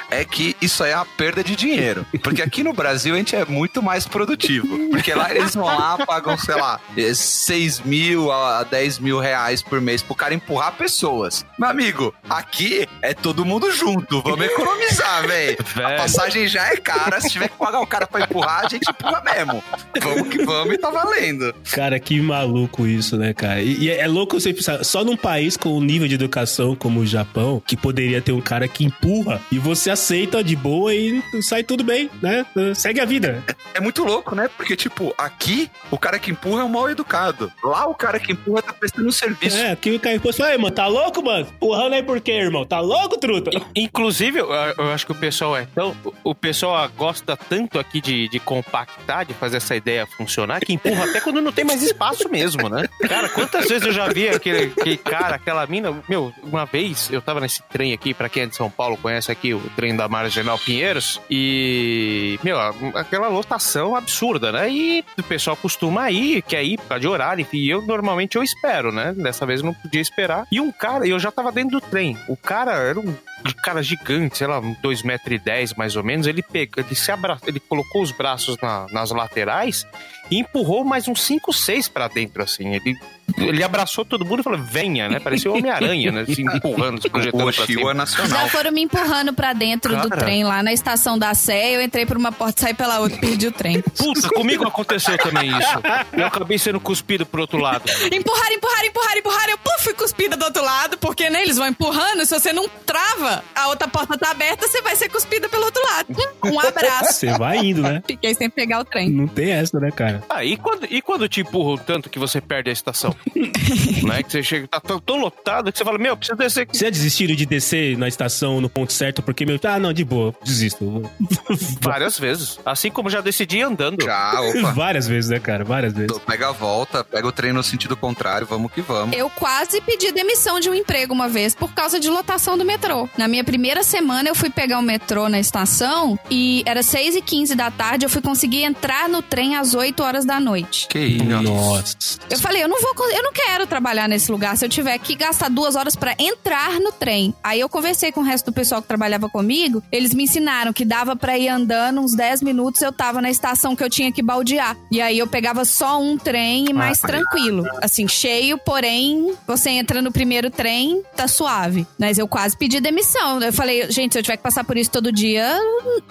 É que isso aí é uma perda de dinheiro. Porque aqui no Brasil a gente é muito mais produtivo. Porque lá eles vão lá, pagam, sei lá, eh, 6 mil a 10 mil reais por mês pro cara empurrar pessoas. Meu amigo, aqui é todo mundo junto. Vamos economizar, velho. A passagem já é cara. Se tiver que pagar o cara pra empurrar, a gente empurra mesmo. Vamos que vamos e tá valendo. Cara, que maluco isso, né, cara? E, e é louco você pensar, só num país com um nível de educação como o Japão, que poderia ter um cara que empurra e você aceita de boa e sai tudo bem, né? Segue a vida. É muito louco, né? Porque, tipo, aqui o cara que empurra é um mal educado. Lá o cara que empurra tá prestando um serviço. É, aqui o cara impôs, fala, "Ei, mano, tá louco, mano? Empurrando aí por quê, irmão? Tá louco, truta? Inclusive, eu, eu acho que o pessoal é tão. O pessoal gosta tanto aqui de, de compactar, de fazer essa ideia funcionar, que empurra até quando não tem mais espaço mesmo, né? Cara, quantas vezes eu já vi aquele, aquele cara, aquela mina. Meu, uma vez eu tava nesse trem aqui, pra quem é de São Paulo, conhece aqui o trem da Marginal Pinheiros e, meu, aquela lotação absurda, né? E o pessoal costuma ir, quer ir por causa de horário, enfim, eu normalmente eu espero, né? Dessa vez eu não podia esperar. E um cara, eu já tava dentro do trem, o cara era um cara gigante, sei lá, 2,10 metros e dez, mais ou menos, ele pega, ele se abra, ele colocou os braços na- nas laterais e empurrou mais uns 5, 6 pra dentro, assim. Ele, ele abraçou todo mundo e falou, venha, né? Parecia o Homem-Aranha, né? Assim, empurrando, se O projetando pra Oshio é cima. nacional. Já foram me empurrando pra dentro do Cara. trem lá na estação da Sé. Eu entrei por uma porta, saí pela outra, perdi o trem. Puta, comigo aconteceu também isso. Eu acabei sendo cuspido pro outro lado. Empurraram, empurraram, empurraram, empurraram. Eu puf, fui cuspida do outro lado, porque né, eles vão empurrando. Se você não trava, a outra porta tá aberta, você vai ser cuspida pelo outro lado. Um abraço. Você vai indo, né? Fiquei sem pegar o trem. Não tem essa, né, cara? Ah, e quando, e quando te empurram tanto que você perde a estação? né? Que você chega, tá tão, tão lotado que você fala, meu, precisa descer aqui. Você já desistiu de descer na estação no ponto certo porque, meu, ah, não, de boa, desisto. Várias vezes. Assim como já decidi andando. Já, opa. Várias vezes, né, cara? Várias vezes. Pega a volta, pega o trem no sentido contrário, vamos que vamos. Eu quase pedi demissão de um emprego uma vez por causa de lotação do metrô. Na minha primeira semana, eu fui pegar o metrô na estação e era 6 e 15 da tarde. Eu fui conseguir entrar no trem às 8 horas da noite. Que isso. Nossa. Eu falei, eu não vou, eu não quero trabalhar nesse lugar se eu tiver que gastar duas horas pra entrar no trem. Aí eu conversei com o resto do pessoal que trabalhava comigo, eles me ensinaram que dava pra ir andando uns 10 minutos, eu tava na estação que eu tinha que baldear. E aí eu pegava só um trem e mais tranquilo, assim, cheio, porém, você entra no primeiro trem, tá suave. Mas eu quase pedi demissão. Eu falei, gente, se eu tiver que passar por isso todo dia,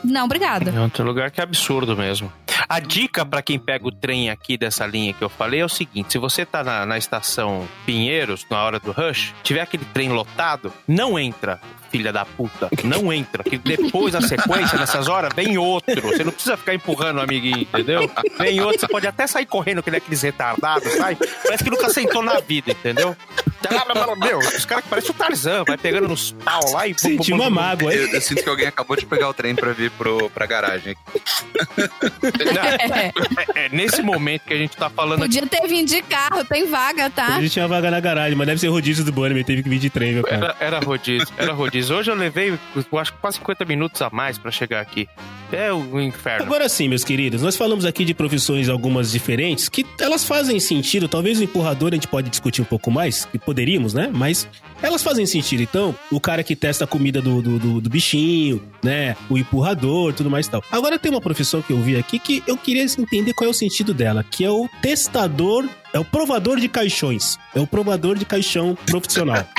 não, obrigada. É outro lugar que é absurdo mesmo. A dica pra quem pega o trem aqui dessa linha que eu falei é o seguinte: se você tá na, na estação Pinheiros, na hora do rush, tiver aquele trem lotado, não entra. Filha da puta, não entra. Que depois, na sequência, nessas horas, vem outro. Você não precisa ficar empurrando o amiguinho, entendeu? Vem outro, você pode até sair correndo, que nem aqueles retardados, sai. Parece que nunca sentou na vida, entendeu? Meu, os caras que parecem o Tarzan, vai pegando nos pau lá e. Senti uma mágoa? Eu, eu sinto que alguém acabou de pegar o trem pra vir pro, pra garagem. Não, é, é nesse momento que a gente tá falando aqui. Podia ter vindo de carro, tem vaga, tá? A gente tinha vaga na garagem, mas deve ser rodízio do Bunnyman, teve que vir de trem, meu cara. Era, era rodízio, era rodízio. Hoje eu levei, eu acho que quase 50 minutos a mais pra chegar aqui. É o inferno. Agora sim, meus queridos, nós falamos aqui de profissões algumas diferentes, que elas fazem sentido, talvez o empurrador a gente pode discutir um pouco mais, que poderíamos, né? Mas elas fazem sentido. Então, o cara que testa a comida do, do, do- do bichinho, né? O empurrador, tudo mais e tal. Agora tem uma profissão que eu vi aqui que eu queria entender qual é o sentido dela, que é o testador, é o provador de caixões. É o provador de caixão profissional.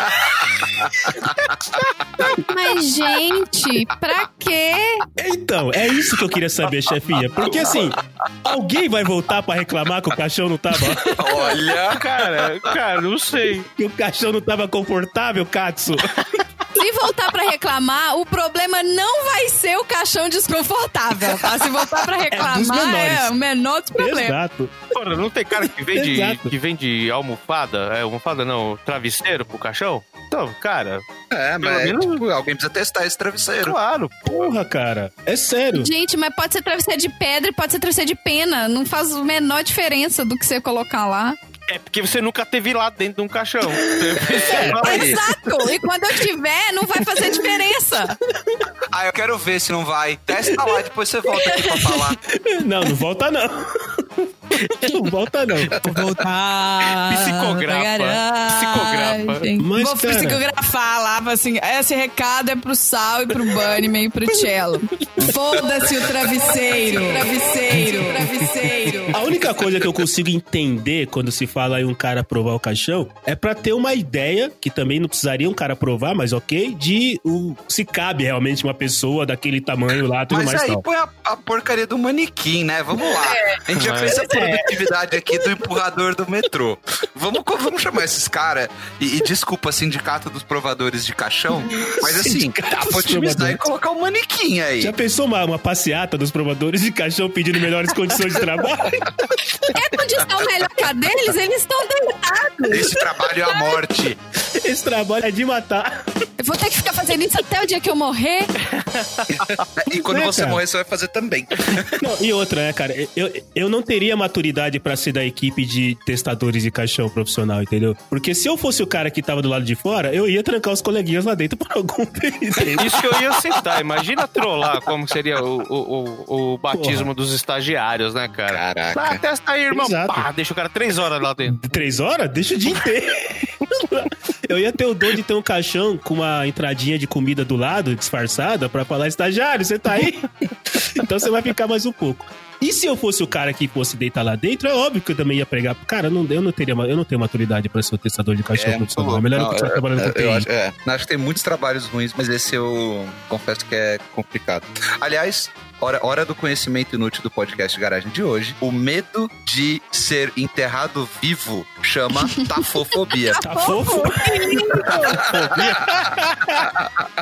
Mas, gente, pra quê? Então, é isso que eu queria saber, chefinha. Porque assim, alguém vai voltar pra reclamar que o caixão não tava. Olha! Cara, cara, não sei. que o caixão não tava confortável, Katsu. Se voltar pra reclamar, o problema não vai ser o caixão desconfortável, tá? Se voltar pra reclamar, menores. é, o menor dos problemas. Exato. Porra, não tem cara que vende, Exato. que vende almofada, é, almofada não, travesseiro pro caixão? Então, cara, É, mas menos- tipo, alguém precisa testar esse travesseiro. claro. Porra, cara. É sério. Gente, mas pode ser travesseiro de pedra e pode ser travesseiro de pena. Não faz a menor diferença do que você colocar lá. É porque você nunca teve lá dentro de um caixão. É, Exato! E quando eu tiver, não vai fazer diferença. Ah, eu quero ver se não vai. Testa lá, depois você volta aqui pra falar. Não, não volta não. Não volta não. Vou voltar. Psicografa. Psicografa. Mas, Vou cara- psicografar lá, assim, esse recado é pro Sal e pro Bunnyman e pro Cello. Foda-se o travesseiro. Travesseiro. Travesseiro. A única coisa que eu consigo entender quando se fala em um cara provar o caixão é pra ter uma ideia, que também não precisaria um cara provar, mas ok, de o, se cabe realmente uma pessoa daquele tamanho lá, tudo Mas mais aí tal. põe a, a porcaria do manequim, né? Vamos lá. A gente já fez a produtividade aqui do empurrador do metrô. Vamos, vamos chamar esses caras. E, e desculpa, sindicato dos provadores de caixão. Mas assim, dá pra otimizar e colocar o manequim aí. Já pensou uma, uma passeata dos provadores de caixão pedindo melhores condições de trabalho? É condição melhor que a deles, eles estão deitados. Esse trabalho é a morte. Esse trabalho é de matar. Eu vou ter que ficar fazendo isso até o dia que eu morrer. E quando É, você cara. morrer, você vai fazer também. Não, e outra, né, cara? Eu, eu não teria maturidade pra ser da equipe de testadores de caixão profissional, entendeu? Porque se eu fosse o cara que tava do lado de fora, eu ia trancar os coleguinhas lá dentro por algum tempo. Isso que eu ia citar. Imagina trollar como seria o, o, o, o batismo dos estagiários, né, cara? Caraca. Ah, testa aí, irmão. Exato. Pá, deixa o cara três horas lá dentro. Três horas? Deixa o dia inteiro. Eu ia ter o dom de ter um caixão com uma entradinha de comida do lado, disfarçada, pra falar, estagiário, você tá aí? Então você vai ficar mais um pouco. E se eu fosse o cara que fosse deitar lá dentro, é óbvio que eu também ia pregar. Cara, eu não, eu não, teria, eu não tenho maturidade pra ser o testador de caixão É, profissional. É melhor eu Não, continuar é, trabalhando com é, eu TI. acho, é, acho que tem muitos trabalhos ruins, mas esse eu confesso que é complicado. Aliás, hora, hora do conhecimento inútil do podcast Garagem de hoje. O medo de ser enterrado vivo chama tafofobia. Fofo?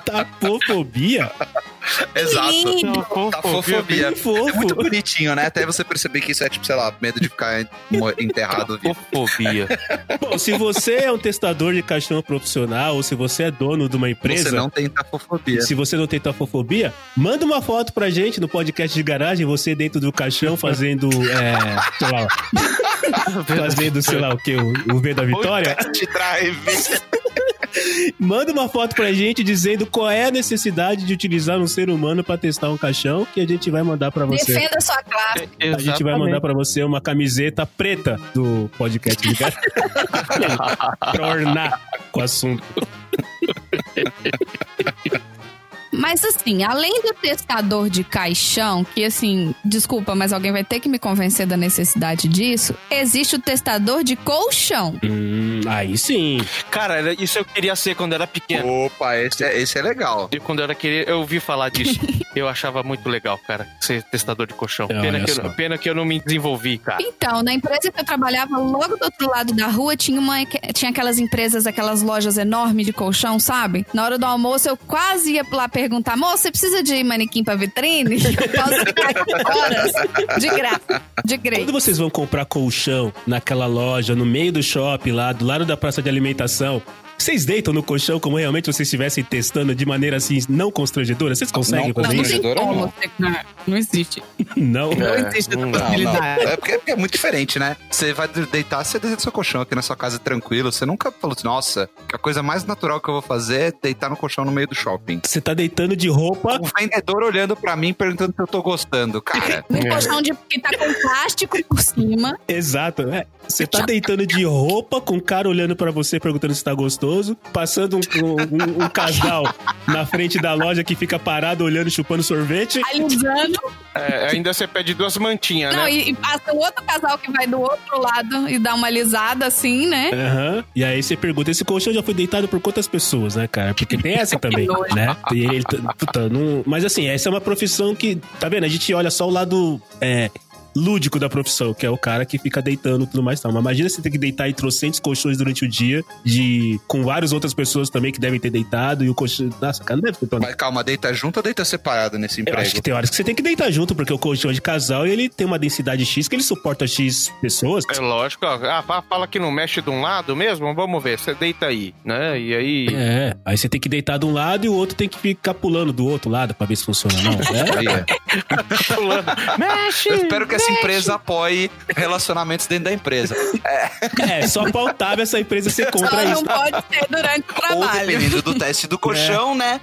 Tapofobia? Exato. Tafofobia. É muito bonitinho, né? Até você perceber que isso é, tipo, sei lá, medo de ficar enterrado vivo. Fobia. Bom, se você é um testador de caixão profissional ou se você é dono de uma empresa. Você não tem tafofobia. Se você não tem tafofobia, manda uma foto pra gente no podcast de garagem, você dentro do caixão fazendo, é, sei lá, fazendo, sei lá o que, o, o V da Vitória. Manda uma foto pra gente dizendo qual é a necessidade de utilizar um ser humano pra testar um caixão que a gente vai mandar pra você. Defenda sua classe. A gente vai mandar pra você uma camiseta preta do podcast de garagem. pra ornar com o assunto. Mas assim, além do testador de caixão, que assim, desculpa, mas alguém vai ter que me convencer da necessidade disso, existe o testador de colchão. Hum, aí sim. Cara, isso eu queria ser quando era pequeno. Opa, esse é, esse é legal. E quando eu era querer, eu ouvi falar disso. eu achava muito legal, cara, ser testador de colchão. É, Pena que, eu, pena que eu não me desenvolvi, cara. Então, na empresa que eu trabalhava, logo do outro lado da rua, tinha, uma, tinha aquelas empresas, aquelas lojas enormes de colchão, sabe? Na hora do almoço, eu quase ia lá perguntar, moça, você precisa de manequim pra vitrine? Eu posso ficar aqui horas de graça, de Quando graça. vocês vão comprar colchão naquela loja, no meio do shopping lá, do lado da praça de alimentação, vocês deitam no colchão como realmente vocês estivessem testando de maneira assim, não constrangedora? Vocês conseguem Não fazer Não isso? não. você- Não, não existe. Não. Não existe essa possibilidade. É porque, é porque é muito diferente, né? Você vai deitar, você deita no seu colchão aqui na sua casa tranquilo. Você nunca falou assim, nossa, que a coisa mais natural que eu vou fazer é deitar no colchão no meio do shopping. Você tá deitando de roupa. O vendedor olhando pra mim, perguntando se eu tô gostando. Cara, Um É. colchão de, que tá com plástico por cima. Exato, né? Você tá deitando de roupa com o cara olhando pra você perguntando se tá gostoso, passando um, um- um casal na frente da loja que fica parado olhando, chupando sorvete. alisando. É, ainda você pede duas mantinhas, Não, né? e, e passa o outro casal que vai do outro lado e dá uma alisada assim, né? Aham. E aí você pergunta, esse colchão já foi deitado por quantas pessoas, né, cara? Porque tem essa também, né? E ele, puta, não... Mas assim, essa é uma profissão que, tá vendo? A gente olha só o lado é, lúdico da profissão, que é o cara que fica deitando e tudo mais e tal. Mas imagina você ter que deitar em trocentos colchões durante o dia, de com várias outras pessoas também que devem ter deitado, e o colchão... Nossa, cara, não deve ter tão... mas calma, deita junto ou deita separado nesse Eu emprego? acho que tem horas que você tem que deitar junto, porque o colchão é de casal ele tem uma densidade X que ele suporta X pessoas. É lógico, ó. Ah, fa- fala que não mexe de um lado mesmo, vamos ver, você deita aí, né? E aí. É, aí você tem que deitar de um lado e o outro tem que ficar pulando do outro lado pra ver se funciona, não. É? É. pulando. Mexe! Eu espero que essa empresa apoie relacionamentos dentro da empresa. É, só faltava essa empresa ser contra Só isso. não pode ser durante o Ou trabalho. dependendo do teste do colchão, né?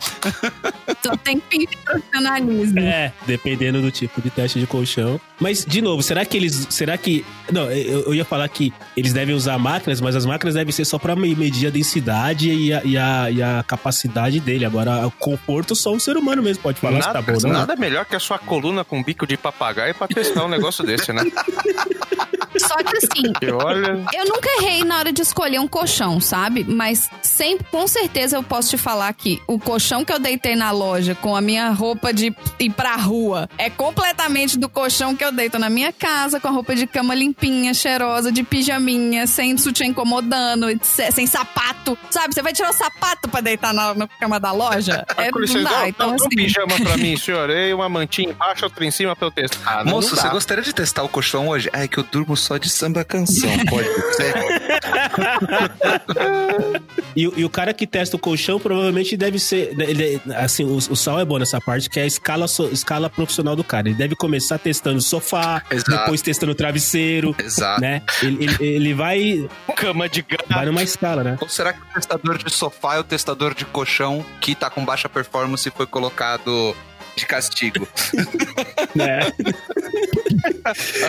Só tem fim de profissionalismo. É, dependendo do tipo de teste de colchão. Mas, de novo, será que eles. Será que. Não, eu, eu ia falar que eles devem usar máquinas, mas as máquinas devem ser só pra me- medir a densidade e a, e a, e a capacidade dele. Agora, o conforto só um ser humano mesmo pode falar se Nada, tá bom ou não. nada melhor que a sua coluna com bico de papagaio pra testar um negócio desse, né? Só que assim, olha. eu nunca errei na hora de escolher um colchão, sabe? Mas sempre, com certeza eu posso te falar que o colchão que eu deitei na loja com a minha roupa de ir pra rua é completamente do colchão que eu deito na minha casa, com a roupa de cama limpinha, cheirosa, de pijaminha, sem sutiã incomodando, sem sapato. Sabe? Você vai tirar o sapato pra deitar na, na cama da loja? É, Com não dá. Então, dá um assim. pijama pra mim, senhor. E uma mantinha embaixo, outra em cima pra eu testar. Moço, você gostaria de testar o colchão hoje? É que eu durmo só de samba canção, pode ser? E, e o cara que testa o colchão provavelmente deve ser. ele- assim, o, o Sal é bom nessa parte, que é a escala, so- escala profissional do cara. Ele deve começar testando sofá, Exato. depois testando travesseiro, Exato. né? Ele, ele, ele vai, Cama de gato. vai numa escala, né? Ou será que o testador de sofá é o testador de colchão que tá com baixa performance e foi colocado de castigo? É.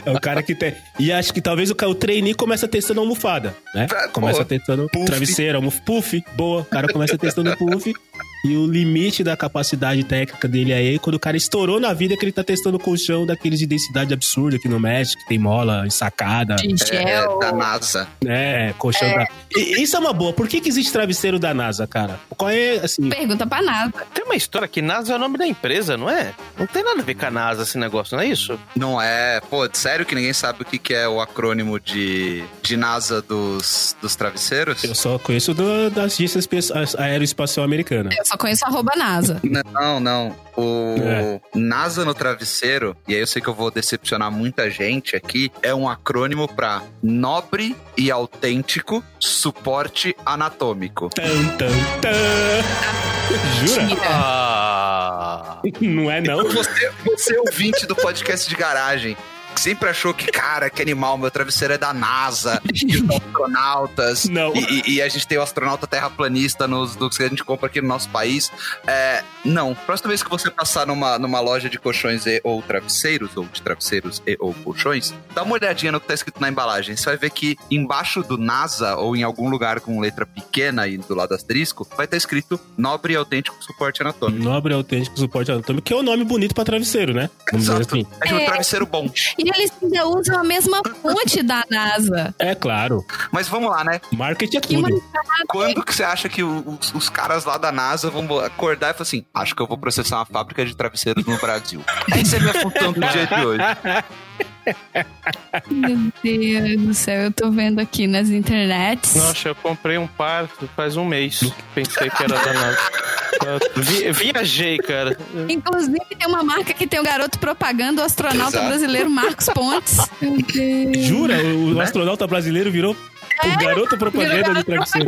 é o cara que tem. E acho que talvez o, o trainee começa testando almofada, né? Começa pô, testando puff. travesseiro, almof... puff, boa. O cara começa testando puff. E o limite da capacidade técnica dele aí, é quando o cara estourou na vida, é que ele tá testando colchão daqueles de densidade absurda aqui no México, que tem mola ensacada, De É, gel. da NASA. né? Colchão da. E- isso é uma boa. Por que, que existe travesseiro da NASA, cara? Qual é, assim. Pergunta pra nada. Tem uma história que NASA é o nome da empresa, não é? Não tem nada a ver com a NASA esse negócio, não é isso? Não é. Pô, sério que ninguém sabe o que, que é o acrônimo de, de NASA dos, dos travesseiros? Eu só conheço do, da Agência Espe- Aeroespacial Americana. Eu só conheço arroba NASA. Não, não. O É. NASA no travesseiro, e aí eu sei que eu vou decepcionar muita gente aqui, é um acrônimo pra nobre e autêntico suporte anatômico. Tan, tan, tan. Jura? Ah. Não é, não. Você, você ouvinte do podcast de garagem, que sempre achou que, cara, que animal, meu travesseiro é da NASA, e os astronautas, Não. E, e- e a gente tem o astronauta terraplanista nos dos que a gente compra aqui no nosso país. É, não. Próxima vez que você passar numa, numa loja de colchões e, ou travesseiros, ou de travesseiros e ou colchões, dá uma olhadinha no que tá escrito na embalagem. Você vai ver que embaixo do NASA, ou em algum lugar com letra pequena e do lado asterisco, vai estar escrito Nobre e Autêntico Suporte Anatômico. Nobre autêntico suporte anatômico, que é o nome bonito pra travesseiro, né? Vamos Exato. assim. É um É. travesseiro bom. E eles ainda usam a mesma fonte da NASA. É claro. Mas vamos lá, né? Marketing é tudo. Quando que você acha que os, os caras lá da NASA vão acordar e falar assim: acho que eu vou processar uma fábrica de travesseiros no Brasil? Essa é minha função do dia de hoje. Meu Deus do céu, eu tô vendo aqui nas internets. Nossa, eu comprei um par faz um mês. Pensei que era da NASA. Eu vi- viajei, cara. Inclusive, tem uma marca que tem o garoto propaganda, o astronauta Exato. brasileiro Marcos Pontes. Meu Deus. Jura? O, o astronauta brasileiro virou o garoto propaganda de travesseiro.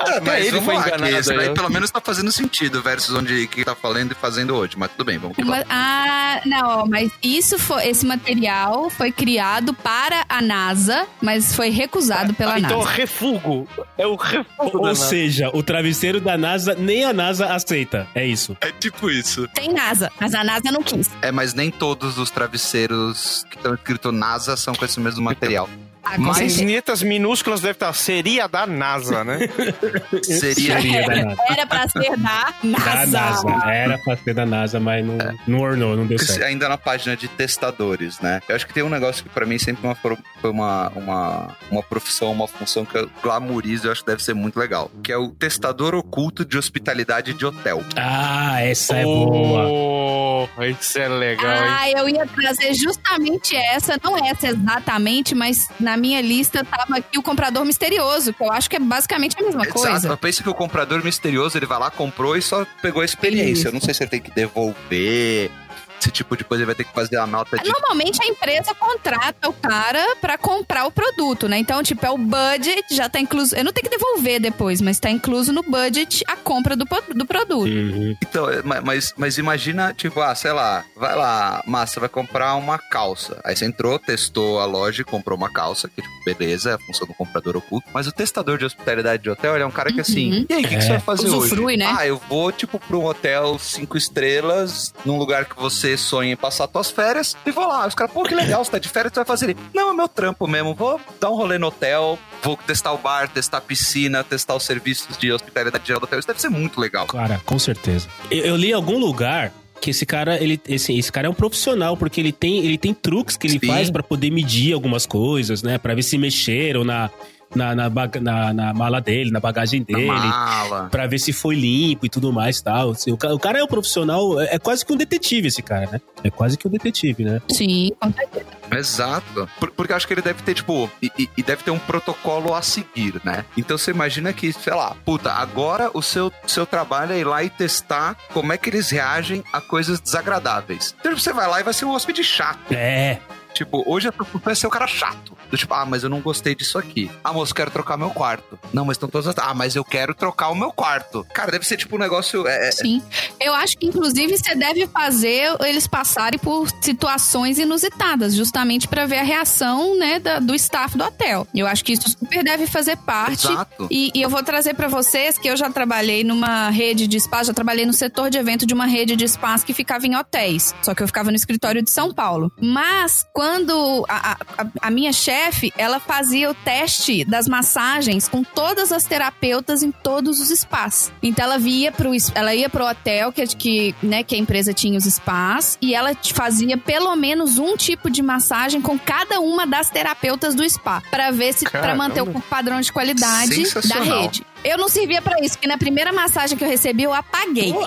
Ah, Até ele vamos foi lá, enganado daí pelo menos tá fazendo sentido versus onde que tá falando e fazendo hoje. Mas tudo bem, vamos. Mas- ah, não, mas isso foi, esse material foi criado para a NASA, mas foi recusado pela Ah, então NASA. refugo. É o refugo da Ou NASA. seja, o travesseiro da NASA, nem a NASA aceita. É isso. É tipo isso. Tem NASA, mas a NASA não quis. É, mas nem todos os travesseiros que estão escrito NASA são com esse mesmo material. Ah, com Mas- letras minúsculas deve estar. Seria da NASA, né? Seria. Seria da NASA. Era pra ser da Da NASA. NASA. Era pra ser da NASA, mas não, não ornou, não deu certo. Ainda na página de testadores, né? Eu acho que tem um negócio que pra mim sempre uma- foi uma, uma, uma profissão, uma função que eu glamorizo e eu acho que deve ser muito legal. Que é o testador oculto de hospitalidade de hotel. Ah, essa é boa. Oh, isso é legal, hein? Ah, eu ia trazer justamente essa, não essa exatamente, mas na minha lista tava aqui o comprador misterioso, que eu acho que é basicamente a mesma Exato. coisa. Eu penso que o comprador misterioso, ele vai lá, comprou e só pegou a experiência. Isso. Eu não sei se ele tem que devolver, esse tipo de coisa ele vai ter que fazer a nota de... Normalmente a empresa contrata o cara pra comprar o produto, né? Então, tipo, é o budget, já tá incluso. Eu não tenho que devolver depois, mas tá incluso no budget a compra do, do produto. Uhum. Então, é, ma- mas, mas imagina, tipo, ah, sei lá, vai lá, Massa, vai comprar uma calça. Aí você entrou, testou a loja e comprou uma calça, que, tipo, beleza, é a função do comprador oculto. Mas o testador de hospitalidade de hotel, ele é um cara que, assim, Uhum. e aí, o que, que você vai fazer Usufrui, hoje? né? Ah, eu vou, tipo, pra um hotel cinco estrelas, num lugar que você sonha em passar suas férias, e vou lá. Os caras, pô, que legal, você tá de férias, você vai fazer ele. Não, é meu trampo mesmo, vou dar um rolê no hotel, vou testar o bar, testar a piscina, testar os serviços de hospitalidade geral do hotel. Isso deve ser muito legal. Cara, com certeza. Eu, eu li em algum lugar que esse cara, ele, esse, esse cara é um profissional, porque ele tem, ele tem truques que ele Sim. faz pra poder medir algumas coisas, né? Pra ver se mexeram na, na, na, na, na mala dele, na bagagem dele. Pra ver se foi limpo e tudo mais e tal. Assim, o, o cara é um profissional, é, é quase que um detetive esse cara, né? É quase que um detetive, né? Sim, com certeza. Exato. Por- porque eu acho que ele deve ter, tipo, e, e- deve ter um protocolo a seguir, né? Então você imagina que, sei lá, puta, agora o seu, seu trabalho é ir lá e testar como é que eles reagem a coisas desagradáveis. Então você vai lá e vai ser um hóspede chato. É. Tipo, hoje a função é ser o cara chato. Do tipo, ah, mas eu não gostei disso aqui. Ah, moço, quero trocar meu quarto. Não, mas estão todas. Ah, mas eu quero trocar o meu quarto. Cara, deve ser tipo um negócio. É, é- Sim. Eu acho que, inclusive, você deve fazer eles passarem por situações inusitadas, justamente pra ver a reação, né, da- do staff do hotel. Eu acho que isso super deve fazer parte. Exato. E, e eu vou trazer pra vocês que eu já trabalhei numa rede de spa, já trabalhei no setor de evento de uma rede de spas que ficava em hotéis. Só que eu ficava no escritório de São Paulo. Mas quando a, a- a- a minha chefe, ela fazia o teste das massagens com todas as terapeutas em todos os spas. Então ela via pro, ela ia pro hotel que, que, né, que a empresa tinha os spas e ela fazia pelo menos um tipo de massagem com cada uma das terapeutas do spa para ver se para manter o padrão de qualidade da rede. Eu não servia pra isso, porque na primeira massagem que eu recebi eu apaguei.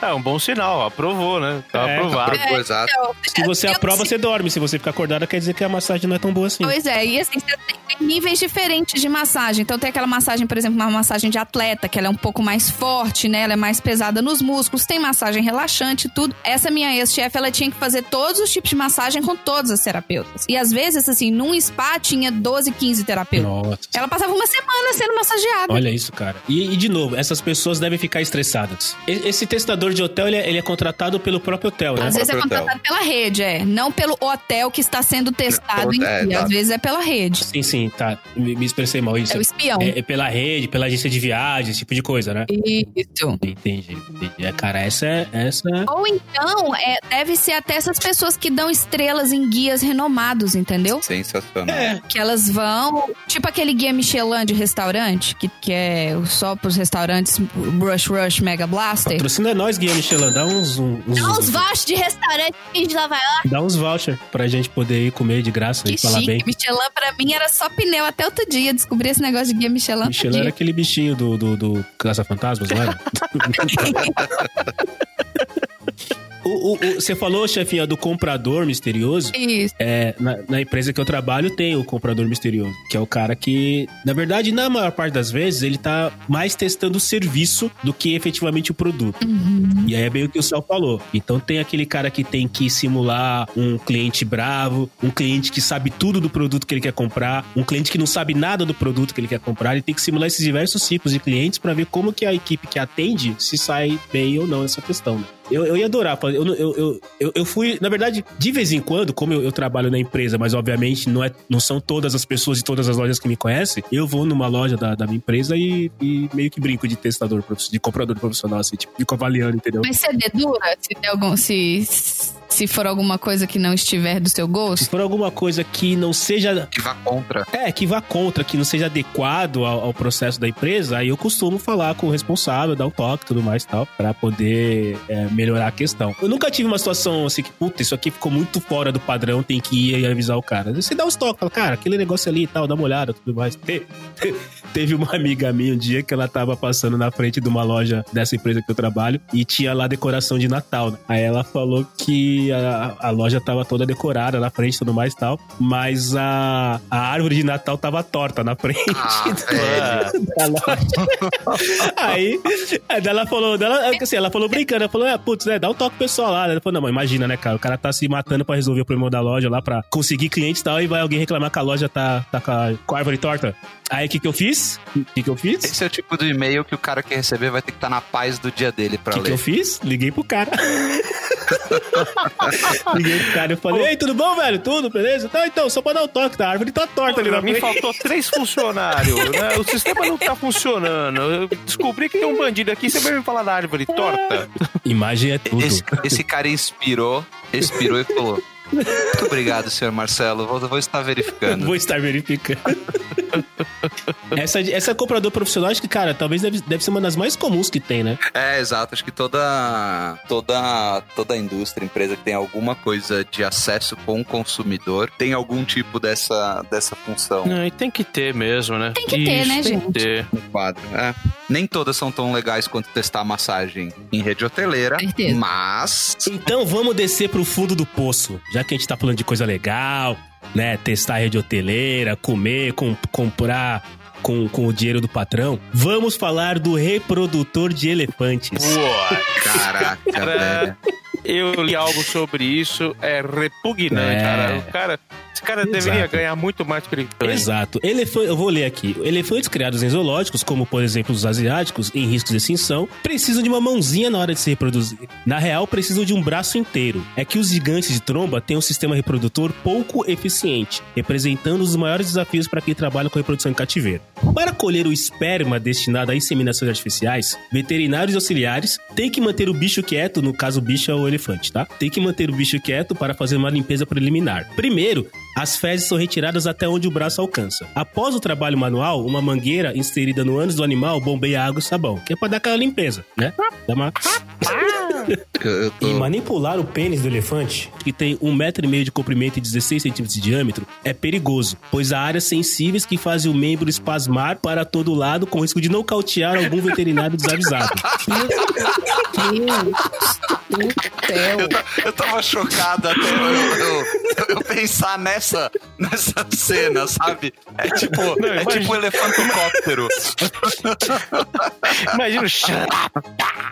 É um bom sinal, aprovou, né? Tá É, aprovado. Aprovou, exato. Então, Se você aprova, você dorme. Se você ficar acordada, quer dizer que a massagem não é tão boa assim. Pois é, e assim, você tem níveis diferentes de massagem. Então tem aquela massagem, por exemplo, uma massagem de atleta, que ela é um pouco mais forte, né? Ela é mais pesada nos músculos, tem massagem relaxante e tudo. Essa minha ex-chefe, ela tinha que fazer todos os tipos de massagem com todas as terapeutas. E às vezes, assim, num spa tinha 12, 15 terapeutas. Nossa. Ela passava uma semana sendo massageada. Olha isso, cara. E, e, de novo, essas pessoas devem ficar estressadas. E- Esse testador de hotel, ele é, ele é contratado pelo próprio hotel, né? Às vezes é próprio hotel. contratado pela rede, é. Não pelo hotel que está sendo testado em É, si. Às vezes é pela rede. Sim, sim, tá. Me, me expressei mal. Isso É o espião. é, é pela rede, pela agência de viagem, esse tipo de coisa, né? Isso. Entendi, entendi. É, cara, essa é. Essa... Ou então, é, deve ser até essas pessoas que dão estrelas em guias renomados, entendeu? Sensacional. Que elas vão. Tipo aquele guia Michelin de restaurante, que, que é só pros restaurantes Brush Rush Mega Blaster. Patrocina nós, Guia Michelin. Dá uns. um- uns, Dá uns vouchers de restaurante de Nova York. Dá uns voucher pra gente poder ir comer de graça Que e falar chique. bem. Michelin pra mim era só pneu até outro dia. Descobri esse negócio de guia Michelin. Michelin dia. era aquele bichinho do, do, do Caça Fantasmas, não era? O- o- o- Você falou, chefinha, do comprador misterioso. Isso. É, na, na empresa que eu trabalho tem o comprador misterioso, que é o cara que, na verdade, na maior parte das vezes, ele tá mais testando o serviço do que efetivamente o produto. E aí é bem o que o Sal falou. Então tem aquele cara que tem que simular um cliente bravo, um cliente que sabe tudo do produto que ele quer comprar, um cliente que não sabe nada do produto que ele quer comprar. Ele tem que simular esses diversos tipos de clientes para ver como que a equipe que atende se sai bem ou não nessa questão. né? Eu, eu ia adorar. Eu, eu, eu, eu, fui, na verdade, de vez em quando, como eu, eu trabalho na empresa, mas obviamente não, é, não são todas as pessoas de todas as lojas que me conhecem, eu vou numa loja da, da minha empresa e, e meio que brinco de testador, de comprador profissional, assim, tipo, fico avaliando, entendeu? Mas você dedura se, der algum, se, se for alguma coisa que não estiver do seu Se gosto? for alguma coisa que não seja. Que vá contra. É, que vá contra, que não seja adequado ao, ao processo da empresa, aí eu costumo falar com o responsável, dar o toque e tudo mais e tal, pra poder é, melhorar a questão. Eu nunca tive uma situação assim que, puta, isso aqui ficou muito fora do padrão, tem que ir e avisar o cara. Você dá os toques, fala, cara, aquele negócio ali e tal, dá uma olhada tudo mais. Te- Teve uma amiga minha um dia que ela tava passando na frente de uma loja dessa empresa que eu trabalho e tinha lá decoração de Natal, né? Aí ela falou que a, a loja tava toda decorada na frente e tudo mais e tal, mas a, a árvore de Natal tava torta na frente Ah, velho. da loja. Aí, ela falou, dela, assim, ela falou brincando, ela falou, é, putz, né, dá um toque pessoal lá. Ela falou, não, mas imagina, né, cara, o cara tá se matando pra resolver o problema da loja lá, pra conseguir clientes e tal, e vai alguém reclamar que a loja tá, tá com, a, com a árvore torta. Aí, o que que eu fiz? O que que eu fiz? Esse é o tipo de e-mail que o cara que receber vai ter que estar na paz do dia dele O pra que, que ler. eu fiz? Liguei pro cara. Liguei pro cara e falei, ei, tudo bom, velho? Tudo, beleza? Então, então, só pra dar um toque, tá? A árvore tá torta ali na mim frente. faltou três funcionários, né? O sistema não tá funcionando. Eu descobri que tem um bandido aqui, você vai me falar da árvore torta? Imagem é tudo. Esse, esse cara inspirou, expirou e falou: Muito obrigado, senhor Marcelo. Vou, vou estar verificando. Vou estar verificando. essa, essa comprador profissional, acho que, cara, talvez deve, deve ser uma das mais comuns que tem, né? É, exato. Acho que toda, toda, toda indústria, empresa que tem alguma coisa de acesso com o consumidor tem algum tipo dessa, dessa função Não, e tem que ter mesmo, né? Tem que ter, né, tem gente? que ter. no quadro. É. Nem todas são tão legais quanto testar massagem em rede hoteleira, Certeza. mas Então vamos descer pro fundo do poço. Já que a gente tá falando de coisa legal, né? Testar a rede hoteleira, comer, com- comprar com, com o dinheiro do patrão. Vamos falar do reprodutor de elefantes. Ué. caraca, Cara, velho. Eu li algo sobre isso, é repugnante, É. cara. O cara. Esse cara deveria Exato. ganhar muito mais que ele ganha. Exato. Elefante, eu vou ler aqui. Elefantes criados em zoológicos, como por exemplo os asiáticos, em risco de extinção, precisam de uma mãozinha na hora de se reproduzir. Na real, precisam de um braço inteiro. É que os gigantes de tromba têm um sistema reprodutor pouco eficiente, representando os maiores desafios para quem trabalha com reprodução em cativeiro. Para colher o esperma destinado a inseminações artificiais, veterinários e auxiliares têm que manter o bicho quieto, no caso o bicho é o elefante, tá? Tem que manter o bicho quieto para fazer uma limpeza preliminar. Primeiro, as fezes são retiradas até onde o braço alcança. Após o trabalho manual, uma mangueira inserida no ânus do animal bombeia água e sabão, que é pra dar aquela limpeza, né? Dá uma... Eu, eu tô- E manipular o pênis do elefante, que tem um metro e meio de comprimento e 16 centímetros de diâmetro, é perigoso, pois há áreas sensíveis que fazem o membro espasmar para todo lado, com risco de nocautear algum veterinário desavisado. Eu, ta- eu tava chocado até eu, eu- eu- eu pensar nessa, nessa cena, sabe? É tipo, é imagina. tipo um elefantocóptero. Imagina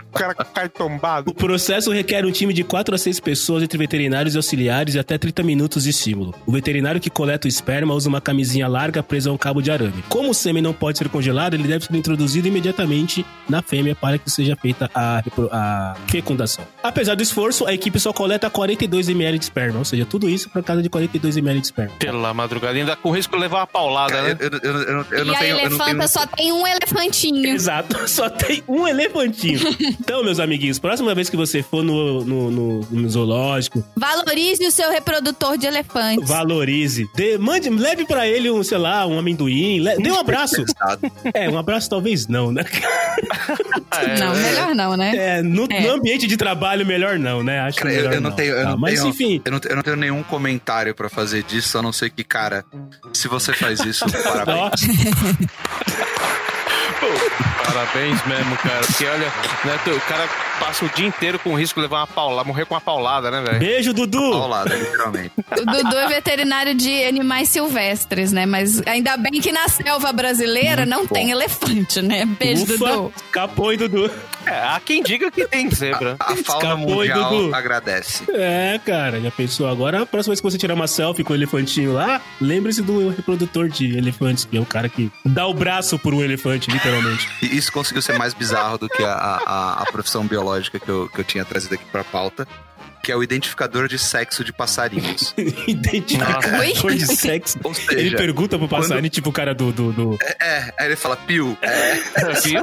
o cara cai tombado. O processo requer um time de 4 a 6 pessoas entre veterinários e auxiliares e até 30 minutos de estímulo. O veterinário que coleta o esperma usa uma camisinha larga presa a um cabo de arame. Como o sêmen não pode ser congelado, ele deve ser introduzido imediatamente na fêmea para que seja feita a, a fecundação. Apesar do esforço, a equipe só coleta 42 ml de esperma, ou seja, tudo isso por causa de 42 ml de esperma. Pela madrugada, ainda com risco de levar uma paulada, né? Eu, eu- eu- eu não- não e a tenho. eu não elefanta tenho- só tem um elefantinho. Exato, só tem um elefantinho. Então, meus amiguinhos, próxima vez que você for no, no, no- no zoológico, Valorize o seu reprodutor de elefantes. valorize. Dê, mande, leve pra ele um, sei lá, um amendoim. le- dê um abraço. É, um abraço talvez não, né? Não, melhor não, né? É, no, É. no ambiente de trabalho, melhor não, né? Acho Cara, eu, melhor eu não tenho. Eu Tá, não Mas tenho, enfim, Eu não, eu não tenho nenhum comentário pra fazer disso, a não ser que, cara, se você faz isso, parabéns. Parabéns mesmo, cara. Porque olha, né, tu- o cara passa o dia inteiro com risco de levar uma paulada, morrer com uma paulada, né, velho? beijo, Dudu. Ao lado, literalmente. O Dudu é veterinário de animais silvestres, né? Mas ainda bem que na selva brasileira não tem elefante, né? Beijo, Ufa, Dudu. hein, Dudu. É, há quem diga que tem zebra. A fauna Escapou, hein, mundial Dudu? agradece. É, cara, já pensou? Agora, a próxima vez que você tirar uma selfie com o elefantinho lá, lembre-se do reprodutor de elefantes, que é o cara que dá o braço por um elefante, literalmente. E isso conseguiu ser mais bizarro do que a, a, a profissão biológica que eu, que eu tinha trazido aqui pra pauta, que é o identificador de sexo de passarinhos. Identificador de sexo. Ou seja, Ele pergunta pro passarinho, tipo o cara do. do, do- é, aí ele fala, Pio, é, Viu?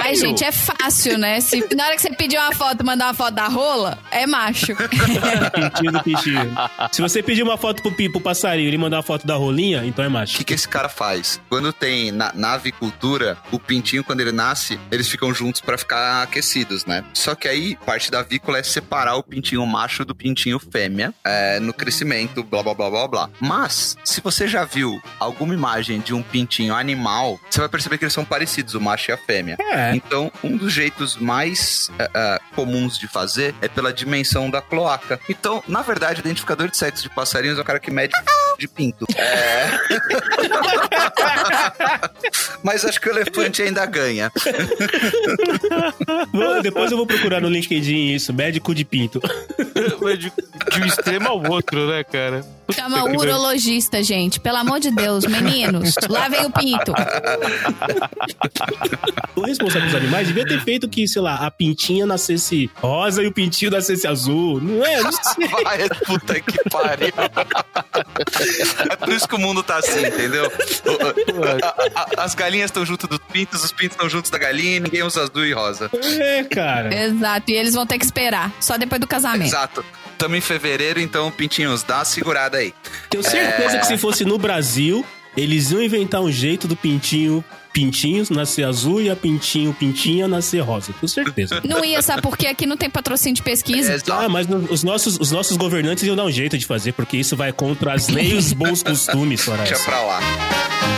Ai, gente, é fácil, né? Se, na hora que você pedir uma foto, mandar uma foto da rola, é macho. pintinho do pintinho. Se você pedir uma foto pro, pro passarinho e ele mandar uma foto da rolinha, então é O macho. que, que esse cara faz? Quando tem na, na avicultura, o pintinho, quando ele nasce, eles ficam juntos pra ficar aquecidos, né? Só que aí, parte da avícola é separar o pintinho macho do pintinho fêmea é, no crescimento, blá blá blá blá blá. Mas, se você já viu alguma imagem de um pintinho animal, você vai perceber que eles são parecidos, o macho e a fêmea. É. Então, um dos jeitos mais é, é, comuns de fazer é pela dimensão da cloaca. Então, na verdade, o identificador de sexo de passarinhos é o cara que mede de pinto. É. Mas acho que o elefante ainda ganha. Depois eu vou procurar no LinkedIn isso, médico de pinto. de, um extremo ao outro, né, cara? Chama o urologista, gente. Pelo amor de Deus, meninos, lavem o pinto. O responsável dos animais devia ter feito que, sei lá, a pintinha nascesse rosa e o pintinho nascesse azul. Não é? Não sei. Vai, puta que pariu. É por isso que o mundo tá assim, entendeu? O- a- a- As galinhas estão junto dos pintos, os pintos estão juntos da galinha e ninguém usa azul e rosa. É, cara. Exato, e eles vão ter que esperar, só depois do casamento. Exato. Tamo em fevereiro, então, pintinhos, dá uma segurada aí. Tenho certeza que se fosse no Brasil, eles iam inventar um jeito do pintinho pintinhos nascer azul e a pintinho pintinha nascer rosa. Tenho certeza. Não ia, sabe? Porque aqui não tem patrocínio de pesquisa. Exato. Ah, mas os nossos, os nossos governantes iam dar um jeito de fazer, porque isso vai contra as leis e os bons costumes, Deixa Soraya. pra lá.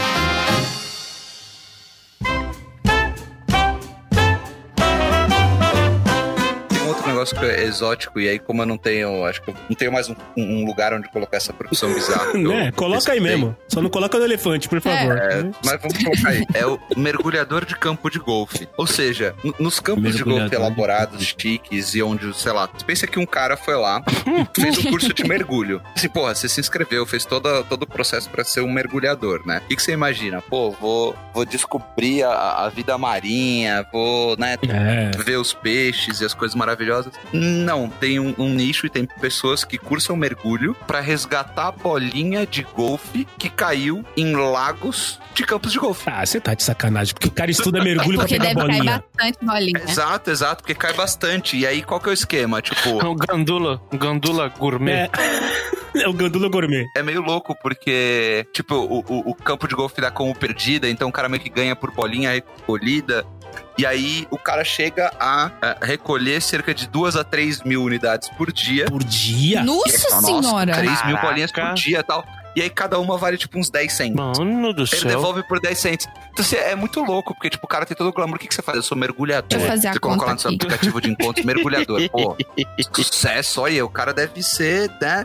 Negócio é exótico, e aí, como eu não tenho, acho que eu não tenho mais um, um lugar onde colocar essa profissão bizarra. eu- né? Coloca aí mesmo. Só não coloca no elefante, por favor. É, mas vamos colocar aí. É o mergulhador de campo de golfe. Ou seja, nos campos de golfe elaborados, chiques, e onde, sei lá, pensa que um cara foi lá, fez um curso de mergulho. Assim, porra, você se inscreveu, fez toda, todo o processo pra ser um mergulhador, né? O que, que você imagina? Pô, vou, vou descobrir a, a vida marinha, vou, né, É. ver os peixes e as coisas maravilhosas. Não, tem um, um nicho e tem pessoas que cursam mergulho pra resgatar a bolinha de golfe que caiu em lagos de campos de golfe. Ah, você tá de sacanagem, porque o cara estuda mergulho pra Porque pegar deve cair bolinha. bastante bolinha. Exato, exato, porque cai bastante. E aí, qual que é o esquema? Tipo, Um gandula, um gandula gourmet. É. É o Gandula Gourmet. é meio louco, porque, tipo, o, o, o campo de golfe dá como perdida, então o cara meio que ganha por bolinha recolhida. E aí, o cara chega a, a recolher cerca de duas a três mil unidades por dia. Por dia? Nossa senhora! 3 mil bolinhas por dia e tal. E aí, cada uma vale, tipo, uns 10 cents. Mano do Ele céu. devolve por 10 cents. Então, assim, é muito louco, porque, tipo, o cara tem todo o glamour. O que, que você faz? Eu sou mergulhador. Deixa eu fazer a você coloca lá no seu aplicativo de encontros, mergulhador. Pô, sucesso, olha, o cara deve ser, né?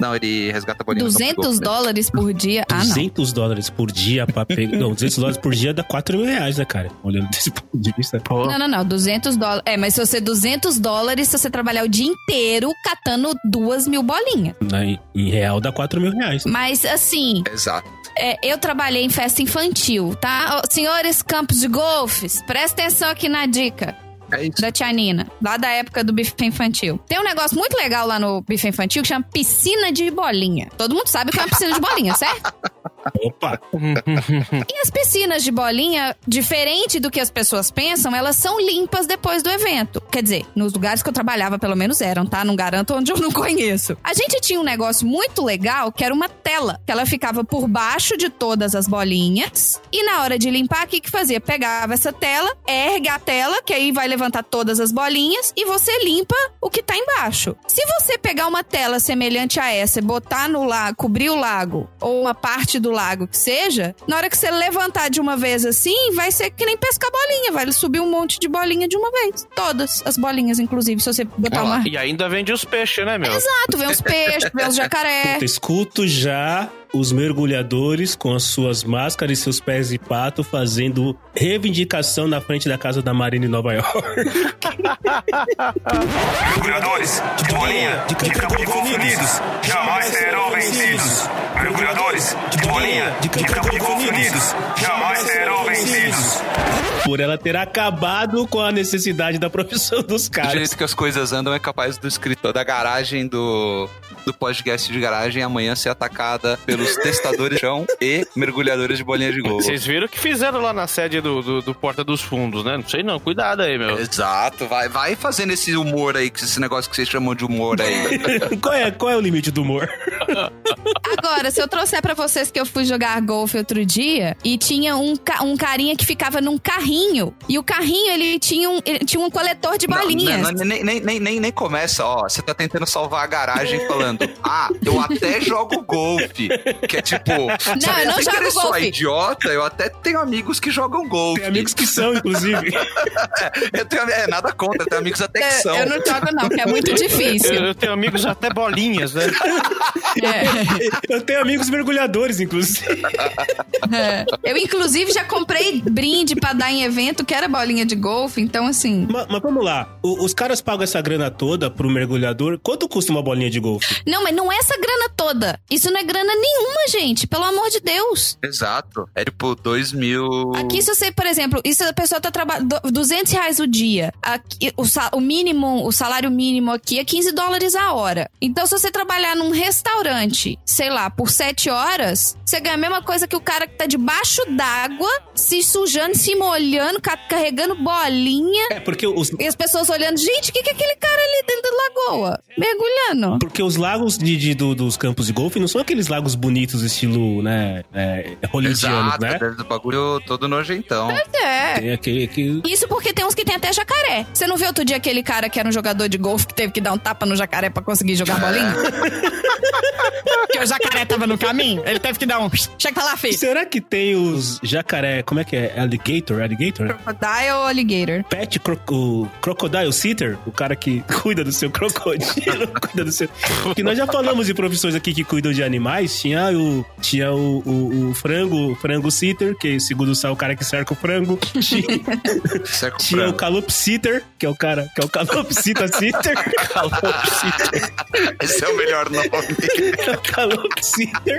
Não, ele resgata bolinha campo de 200 golfe, né? dólares por dia? Ah, não. 200 dólares por dia pra pegar. Não, 200 dólares por dia dá 4 mil reais, né, cara? Olhando desse ponto de vista. Pô, Não, não, não. 200 dólares. É, mas se você 200 dólares, se você trabalhar o dia inteiro catando duas mil bolinhas. Na- Em real dá 4 mil reais. Mas, assim, Exato. é, eu trabalhei em festa infantil, tá? Senhores campos de golfes, presta atenção aqui na dica É da tia Nina, lá da época do buffet infantil. Tem um negócio muito legal lá no buffet infantil que chama piscina de bolinha. Todo mundo sabe o que é uma piscina de bolinha, certo? Opa! E as piscinas de bolinha, diferente do que as pessoas pensam, elas são limpas depois do evento. Quer dizer, nos lugares que eu trabalhava, pelo menos eram, tá? Não garanto onde eu não conheço. A gente tinha um negócio muito legal que era uma tela, que ela ficava por baixo de todas as bolinhas. E na hora de limpar, o que, que fazia? Pegava essa tela, ergue a tela, que aí vai levantar todas as bolinhas, e você limpa o que tá embaixo. Se você pegar uma tela semelhante a essa e botar no lago, cobrir o lago, ou uma parte do lago que seja, na hora que você levantar de uma vez assim, vai ser que nem pescar bolinha, vai subir um monte de bolinha de uma vez. Todas as bolinhas, inclusive, se você botar uma. E ainda vende os peixes, né, meu? Exato, vem os peixes, vem os jacaré. Puta, escuto já os mergulhadores com as suas máscaras e seus pés de pato fazendo reivindicação na frente da casa da Marina em Nova York. Mergulhadores de bolinha de unidos jamais serão vencidos. Mergulhadores de bolinha de unidos jamais serão vencidos. Por ela ter acabado com a necessidade da profissão dos Do caras. jeito que as coisas andam, é capaz do escritor da garagem do, do podcast de garagem amanhã ser atacada pelos testadores de chão e mergulhadores de bolinha de golfe. Vocês viram o que fizeram lá na sede do, do, do Porta dos Fundos, né? Não sei não, cuidado aí, meu. Exato, vai, vai fazendo esse humor aí, esse negócio que vocês chamam de humor aí. qual, é, qual é o limite do humor? Agora, se eu trouxer pra vocês que eu fui jogar golfe outro dia e tinha um, ca- um carinha que ficava num carrinho e o carrinho ele tinha um, ele tinha um coletor de bolinhas. Não, não, nem, nem, nem, nem, nem começa, ó. Você tá tentando salvar a garagem falando, ah, eu até jogo golfe. Que é tipo, sabe, eu não jogo golfe. idiota, eu até tenho amigos que jogam golfe. Tem amigos que são, inclusive. Eu tenho, é, nada contra, eu tenho amigos até que É, são. eu não jogo não, que é muito Eu, difícil. eu tenho amigos até bolinhas, né? É. Eu tenho amigos mergulhadores, inclusive. É. Eu, inclusive, já comprei brinde pra dar em evento que era bolinha de golfe, então assim. Mas, mas vamos lá. O- os caras pagam essa grana toda pro mergulhador. Quanto custa uma bolinha de golfe? Não, mas não é essa grana toda. Isso não é grana nenhuma, gente. Pelo amor de Deus. Exato. É tipo, dois mil. Aqui, se você, por exemplo, isso a pessoa tá trabalhando 200 reais o dia. Aqui, o, sa- o mínimo, o salário mínimo aqui é 15 dólares a hora. Então, se você trabalhar num restaurante, sei lá, por 7 horas, você ganha a mesma coisa que o cara que tá debaixo d'água, se sujando, se molhando, ca- carregando bolinha. É, porque os, E as pessoas olhando, gente, o que, que é aquele cara ali dentro da lagoa? Mergulhando. porque os lagos de, de- do- dos campos de golfe não são aqueles lagos bonitos, estilo, né? É, hollywoodianos, Exato, né? deve do bagulho todo nojentão. É. Tem aquele que. Isso porque tem uns que tem até jacaré. Você não viu outro dia aquele cara que era um jogador de golfe que teve que dar um tapa no jacaré pra conseguir jogar bolinha? que o jacaré tava no caminho, ele teve que dar Então, chega pra lá, filho. Será que tem os jacaré, como é que é? Alligator? Alligator? Crocodile ou alligator? Pet cro o Crocodile Sitter, o cara que cuida do seu crocodilo, cuida do seu. Que nós já falamos de profissões aqui que cuidam de animais. Tinha o, tinha o, o, o frango, frango sitter, que segundo o o cara que cerca o frango. Tinha, o tinha o calopsitter, que é o cara que é o calopsita sitter. calopsitter. Esse é o melhor nome. calopsitter.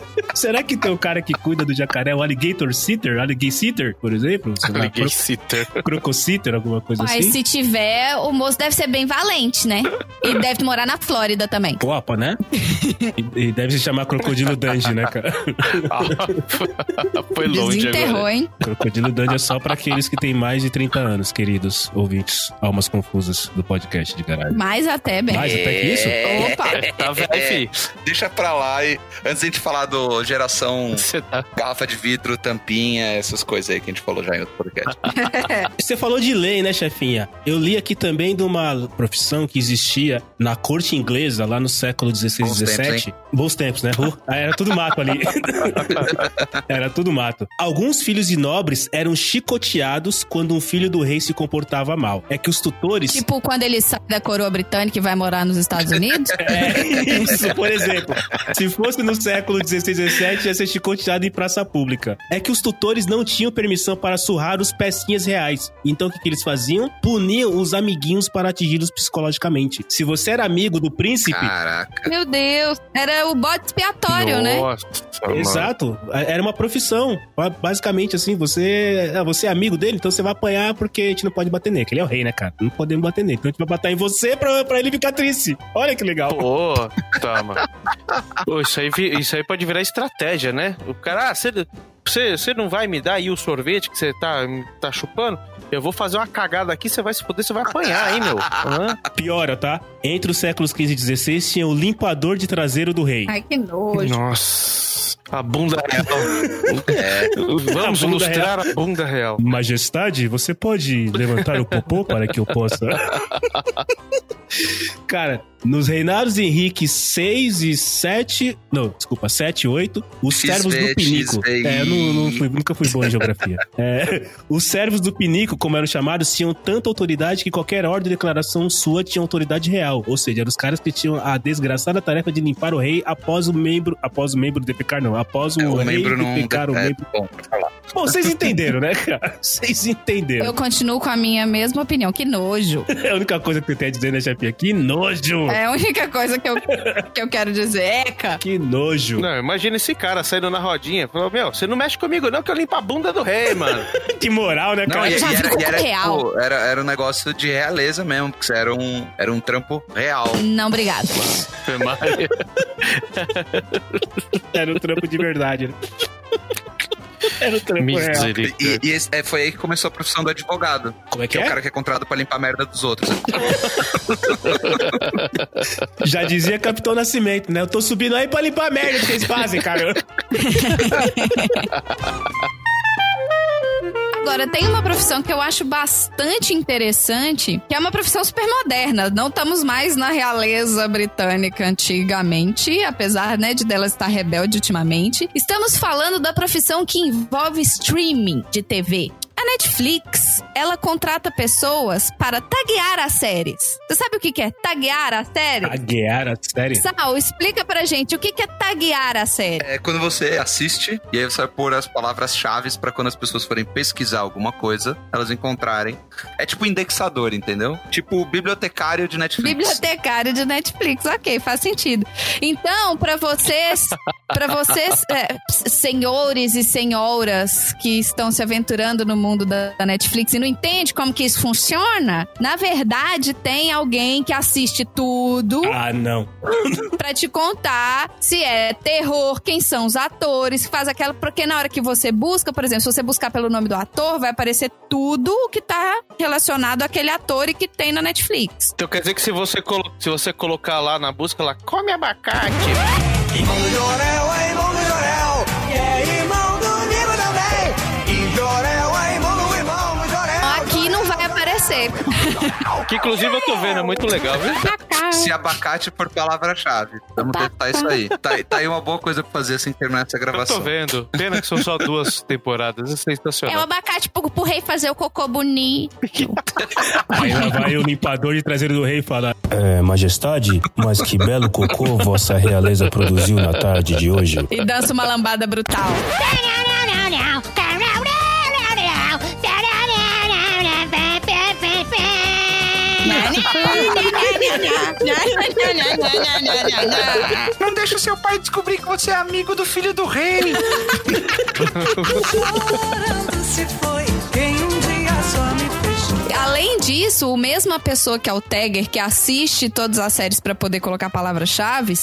Será que tem o cara que cuida do jacaré, o alligator sitter, alligator sitter, por exemplo? Liguei sitter. cro- Crocositter, alguma coisa Mas assim? se tiver, o moço deve ser bem valente, né? E deve morar na Flórida também. Opa, né? E, e deve se chamar Crocodilo Dandy, né, cara? Foi longe Desenterrou, agora. hein? Crocodilo Dandy é só pra aqueles que têm mais de 30 anos, queridos ouvintes, almas confusas do podcast de garagem. Mais até bem. Mais até que isso? Opa! Tá velho. Deixa pra lá e antes de a gente falar do geração Você tá... garrafa de vidro, tampinha, essas coisas aí que a gente falou já em outro podcast. Você falou de lei, né, chefinha? Eu li aqui também de uma profissão que existia na corte inglesa, lá no século XVI, Bons tempos, XVII. Bons tempos, né? Ah, Era tudo mato ali. Era tudo mato. Alguns filhos de nobres eram chicoteados quando um filho do rei se comportava mal. É que os tutores... Tipo quando ele sai da coroa britânica e vai morar nos Estados Unidos. É, isso, por exemplo. Se fosse no século XVI, XVII, ia ser chicoteado em praça pública. É que os tutores não tinham permissão para surrar os pecinhas reais. Então o que, que eles faziam? Puniam os amiguinhos para atingi-los psicologicamente. Se você era amigo do príncipe. Caraca. Meu Deus, era o bode expiatório, né? Nossa, mano. Exato, era uma profissão. Basicamente, assim, você, ah, você é amigo dele, então você vai apanhar porque a gente não pode bater nele. que Ele é o rei, né, cara? Não podemos bater nele. Então a gente vai bater em você pra, pra ele ficar triste. Olha que legal. Pô, tá, mano. Pô, isso aí, isso aí pode virar estratégia, né? O cara, ah, você, você, você não vai me dar aí o sorvete que você tá, tá chupando? Eu vou fazer uma cagada aqui, você vai se foder, você vai apanhar, hein, meu? Hã? Piora, tá? Entre os séculos XV e XVI tinha o limpador de traseiro do rei. Ai, que nojo. Nossa. A bunda real. É. Vamos A ilustrar a bunda real. Majestade, você pode levantar o popô para que eu possa. Cara, nos reinados de Henrique 6 e 7. Não, desculpa, 7 e 8, os servos do Pinico. É, eu não, não fui- nunca fui bom em geografia. É, os servos do Pinico, como eram chamados, tinham tanta autoridade que qualquer ordem de declaração sua tinha autoridade real. Ou seja, eram os caras que tinham a desgraçada tarefa de limpar o rei após o membro. Após o membro defecar, não. Após o, o rei membro não. o É, membro. bom, pra falar. Bom, vocês entenderam, né, cara? Vocês entenderam. Eu continuo com a minha mesma opinião. Que nojo. É a única coisa que eu tenho a dizer, né, chefe? Que nojo! É a única coisa que eu, que eu quero dizer. Eca. Que nojo! Não, imagina esse cara saindo na rodinha. Falou, meu, você não mexe comigo não, que eu limpo a bunda do rei, mano. Que moral, né, Não, cara? e, já e vi era, como e era, real. tipo, era, era um negócio de realeza mesmo, porque era um, era um trampo real. Não, obrigado. Foi Maria. Era um trampo de verdade, né? Era um trampo real. E, Misericórdia. e esse- é, foi aí que começou a profissão do advogado. Como é que Que é o é? cara que é contratado pra limpar a merda dos outros. Já dizia Capitão Nascimento, né? Eu tô subindo aí pra limpar a merda que vocês fazem, cara. Agora, tem uma profissão que eu acho bastante interessante, que é uma profissão super moderna. Não estamos mais na realeza britânica antigamente, apesar né, de dela estar rebelde ultimamente. Estamos falando da profissão que envolve streaming de TV. A Netflix, ela contrata pessoas para taguear as séries. Você sabe o que é taguear a série? Taguear a série? Sal, explica pra gente o que é taguear a série. É quando você assiste e aí você vai pôr as palavras-chave pra quando as pessoas forem pesquisar alguma coisa, elas encontrarem. É tipo indexador, entendeu? Tipo bibliotecário de Netflix. Bibliotecário de Netflix, ok, faz sentido. Então, pra vocês, para vocês, é, senhores e senhoras que estão se aventurando no mundo da, da Netflix e não entende como que isso funciona, na verdade tem alguém que assiste tudo Ah, não. pra te contar se é terror, quem são os atores, faz aquela. Porque na hora que você busca, por exemplo, se você buscar pelo nome do ator, vai aparecer tudo o que tá relacionado àquele ator e que tem na Netflix. Então quer dizer que se você, colo- se você colocar lá na busca, lá, come abacate. Que inclusive eu tô vendo, é muito legal, viu? Se abacate por palavra-chave. Vamos testar isso aí. Tá, tá aí uma boa coisa pra fazer assim terminar essa Eu tô gravação. vendo. Pena que são só duas temporadas. É É o sensacional. abacate pro, pro rei fazer o cocô bonito. Aí lá vai o limpador de traseiro do rei e fala: É, majestade, mas que belo cocô vossa realeza produziu na tarde de hoje. E dança uma lambada brutal. Não deixa seu pai descobrir que você é amigo do filho do rei. se foi quem Além disso, o mesma pessoa que é o tagger, que assiste todas as séries pra poder colocar palavras-chave,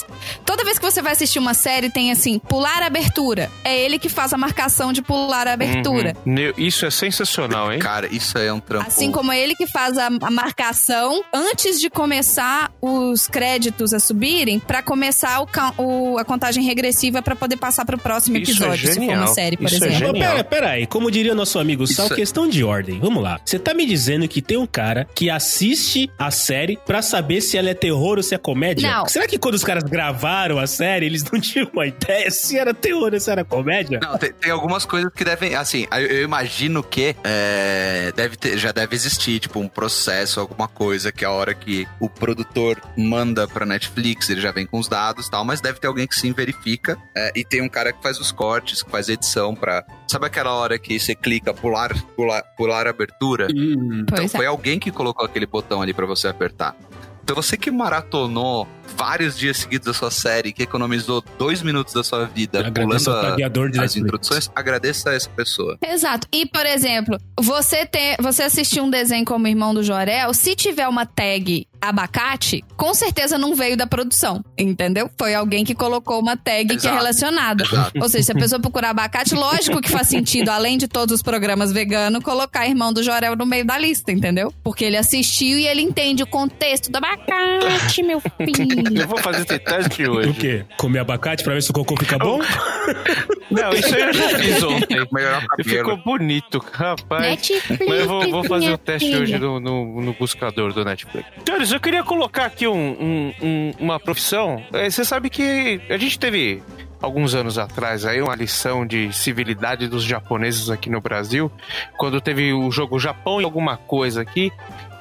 toda vez que você vai assistir uma série, tem assim, pular abertura. É ele que faz a marcação de pular a abertura. Uhum. Isso é sensacional, hein? Cara, isso é um trampo. Assim como é ele que faz a, a marcação antes de começar os créditos a subirem, pra começar o o- a contagem regressiva pra poder passar pro próximo Isso é episódio, se for uma série, por Isso é exemplo. Genial. pera, pera aí, como diria nosso amigo Sal, Isso é- questão de ordem. Vamos lá. Você tá me dizendo que tem um cara que assiste a série pra saber se ela é terror ou se é comédia? Não. Será que quando os caras gravaram a série, eles não tinham uma ideia se era terror ou se era comédia? Não, tem, tem algumas coisas que devem. Assim, eu, eu imagino que é, deve ter, já deve existir, tipo, um processo, alguma coisa que a hora que o produtor manda pra Netflix, ele já vem com os dados e tal, mas deve ter alguém que sim verifica. é, e tem um cara que faz os cortes, que faz a edição pra. Sabe aquela hora que você clica pular, pular, pular abertura? Então Pois é. foi alguém que colocou aquele botão ali pra você apertar. Então você que maratonou vários dias seguidos da sua série, que economizou dois minutos da sua vida Agradeço pulando a- pagador de as Netflix. introduções, agradeça a essa pessoa. Exato. E, por exemplo, você ter, você assistir um desenho como Irmão do Jorel, se tiver uma tag abacate, com certeza não veio da produção, entendeu? Foi alguém que colocou uma tag que é Exato. relacionada. Exato. Ou seja, se a pessoa procurar abacate, lógico que faz sentido, além de todos os programas veganos, colocar Irmão do Jorel no meio da lista, entendeu? Porque ele assistiu e ele entende o contexto do abacate, meu filho. Eu vou fazer esse teste hoje. O quê? Comer abacate pra ver se o cocô fica bom? Não, isso aí eu já fiz ontem. Melhorar o cabelo. ficou bonito, rapaz. Netflix, Mas eu vou, vou fazer o teste filha. hoje no, no, no buscador do Netflix. Senhores, eu queria colocar aqui um- um- um- uma profissão. É, Você sabe que a gente teve alguns anos atrás aí uma lição de civilidade dos japoneses aqui no Brasil, quando teve o jogo Japão e alguma coisa aqui.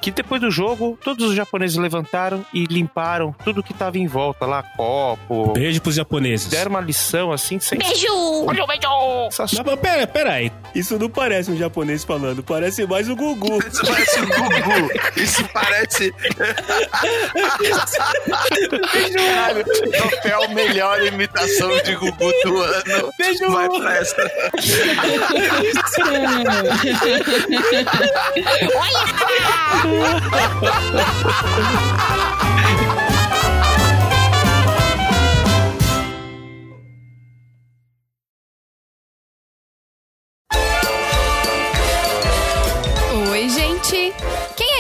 Que depois do jogo, todos os japoneses levantaram e limparam tudo que tava em volta lá, copo. Beijo pros japoneses. Deram uma lição assim, sem. Beijo! Mas, mas pera, pera aí. Isso não parece um japonês falando, parece mais o Gugu. Isso parece o Gugu. Isso parece. Caralho, troféu melhor imitação de Gugu do ano. Beijo! Vai pra essa. Oi, Ha ha ha ha ha!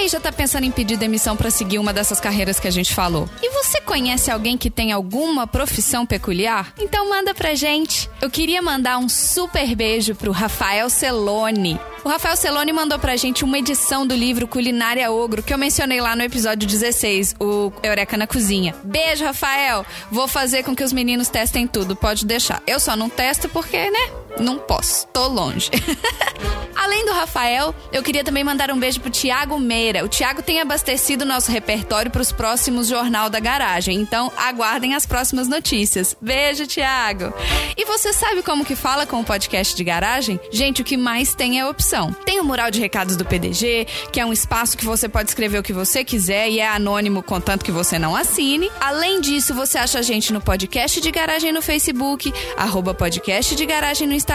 Já tá pensando em pedir demissão pra seguir uma dessas carreiras que a gente falou? E você conhece alguém que tem alguma profissão peculiar? Então manda pra gente. Eu queria mandar um super beijo pro Rafael Celone. O Rafael Celone mandou pra gente uma edição do livro Culinária Ogro, que eu mencionei lá no episódio 16, o Eureka na Cozinha. Beijo, Rafael. Vou fazer com que os meninos testem tudo, pode deixar. Eu só não testo porque, né? Não posso, tô longe. Além do Rafael, eu queria também mandar um beijo pro Tiago Meira. O Tiago tem abastecido nosso repertório pros próximos Jornal da Garagem, então aguardem as próximas notícias. Beijo, Tiago! E você sabe como que fala com o podcast de garagem? Gente, o que mais tem é opção. Tem o mural de recados do PDG, que é um espaço que você pode escrever o que você quiser e é anônimo, contanto que você não assine. Além disso, você acha a gente no podcast de garagem no Facebook, arroba podcast de garagem no Instagram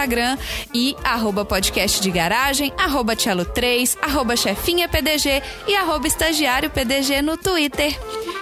e arroba podcast de garagem, arroba Tchelo 3, arroba chefinha PDG e arroba estagiário PDG no Twitter.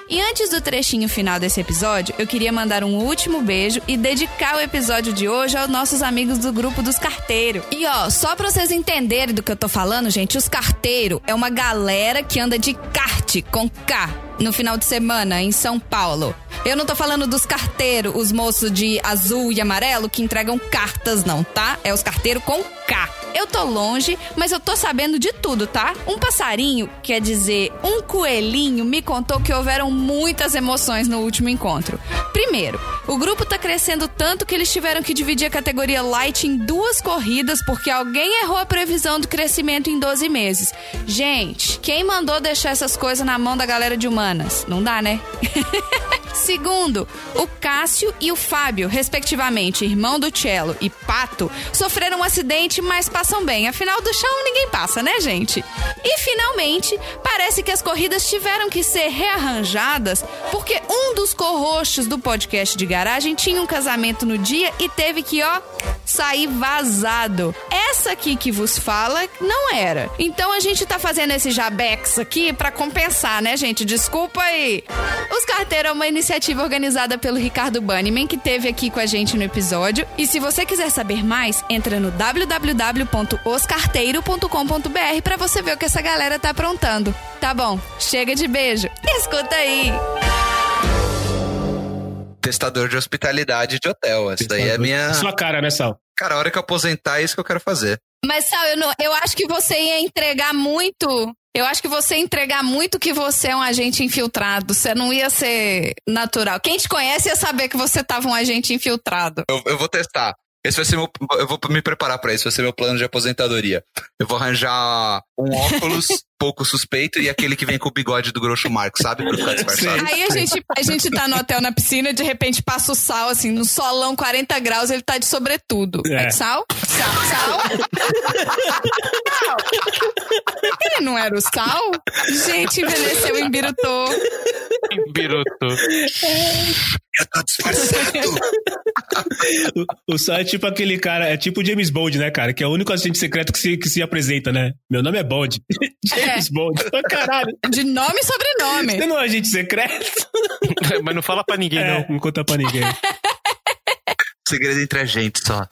E antes do trechinho final desse episódio, eu queria mandar um último beijo e dedicar o episódio de hoje aos nossos amigos do grupo dos carteiros. E ó, só pra vocês entenderem do que eu tô falando, gente, os carteiros é uma galera que anda de kart com K no final de semana em São Paulo. Eu não tô falando dos carteiros, os moços de azul e amarelo que entregam cartas, não, tá? É os carteiros com K. Eu tô longe, mas eu tô sabendo de tudo, tá? Um passarinho, quer dizer, um coelhinho, me contou que houveram muitas emoções no último encontro. Primeiro, o grupo tá crescendo tanto que eles tiveram que dividir a categoria Light em duas corridas porque alguém errou a previsão do crescimento em 12 meses. Gente, quem mandou deixar essas coisas na mão da galera de humanas? Não dá, né? Segundo, o Cássio e o Fábio, respectivamente, irmão do Cello e Pato, sofreram um acidente, mas passam bem. Afinal, do chão ninguém passa, né, gente? E finalmente, parece que as corridas tiveram que ser rearranjadas porque um dos co-hosts do podcast de garagem tinha um casamento no dia e teve que, ó, sair vazado. Essa aqui que vos fala não era. Então a gente tá fazendo esse jabex aqui pra compensar, né, gente? Desculpa aí. Os Carteiros é uma iniciativa organizada pelo Ricardo Banniman, que teve aqui com a gente no episódio. E se você quiser saber mais, entra no www.oscarteiro.com.br pra você ver o que essa galera tá aprontando. Tá bom, chega de beijo. Escuta aí. Testador de hospitalidade de hotel. Essa daí é a minha. Sua cara, né, Sal? Cara, a hora que eu aposentar, é isso que eu quero fazer. Mas, Sal, eu, não- eu acho que você ia entregar muito. Eu acho que você ia entregar muito que você é um agente infiltrado. Você não ia ser natural. Quem te conhece ia saber que você tava um agente infiltrado. Eu, eu vou testar. Esse vai ser meu. Eu vou me preparar pra isso. Vai ser meu plano de aposentadoria. Eu vou arranjar um óculos pouco suspeito e aquele que vem com o bigode do Groucho Marx, sabe? Pra ficar disfarçado. Aí a gente, a gente tá no hotel na piscina, de repente passa o sal, assim, no solão 40 graus, ele tá de sobretudo. É. É. Sal? Sal? Sal? Sal. Ele não era o sal? Gente, envelheceu em Birutô. Biruto. Eu tô disfarçado. O, o Sal é tipo aquele cara, é tipo o James Bond, né, cara? Que é o único agente secreto que se, que se apresenta, né? Meu nome é Bond. James Bond. Ah, Caralho. De nome e sobrenome. Você não é agente secreto? Mas não fala pra ninguém, É, não. não conta pra ninguém. Segredo entre a gente só.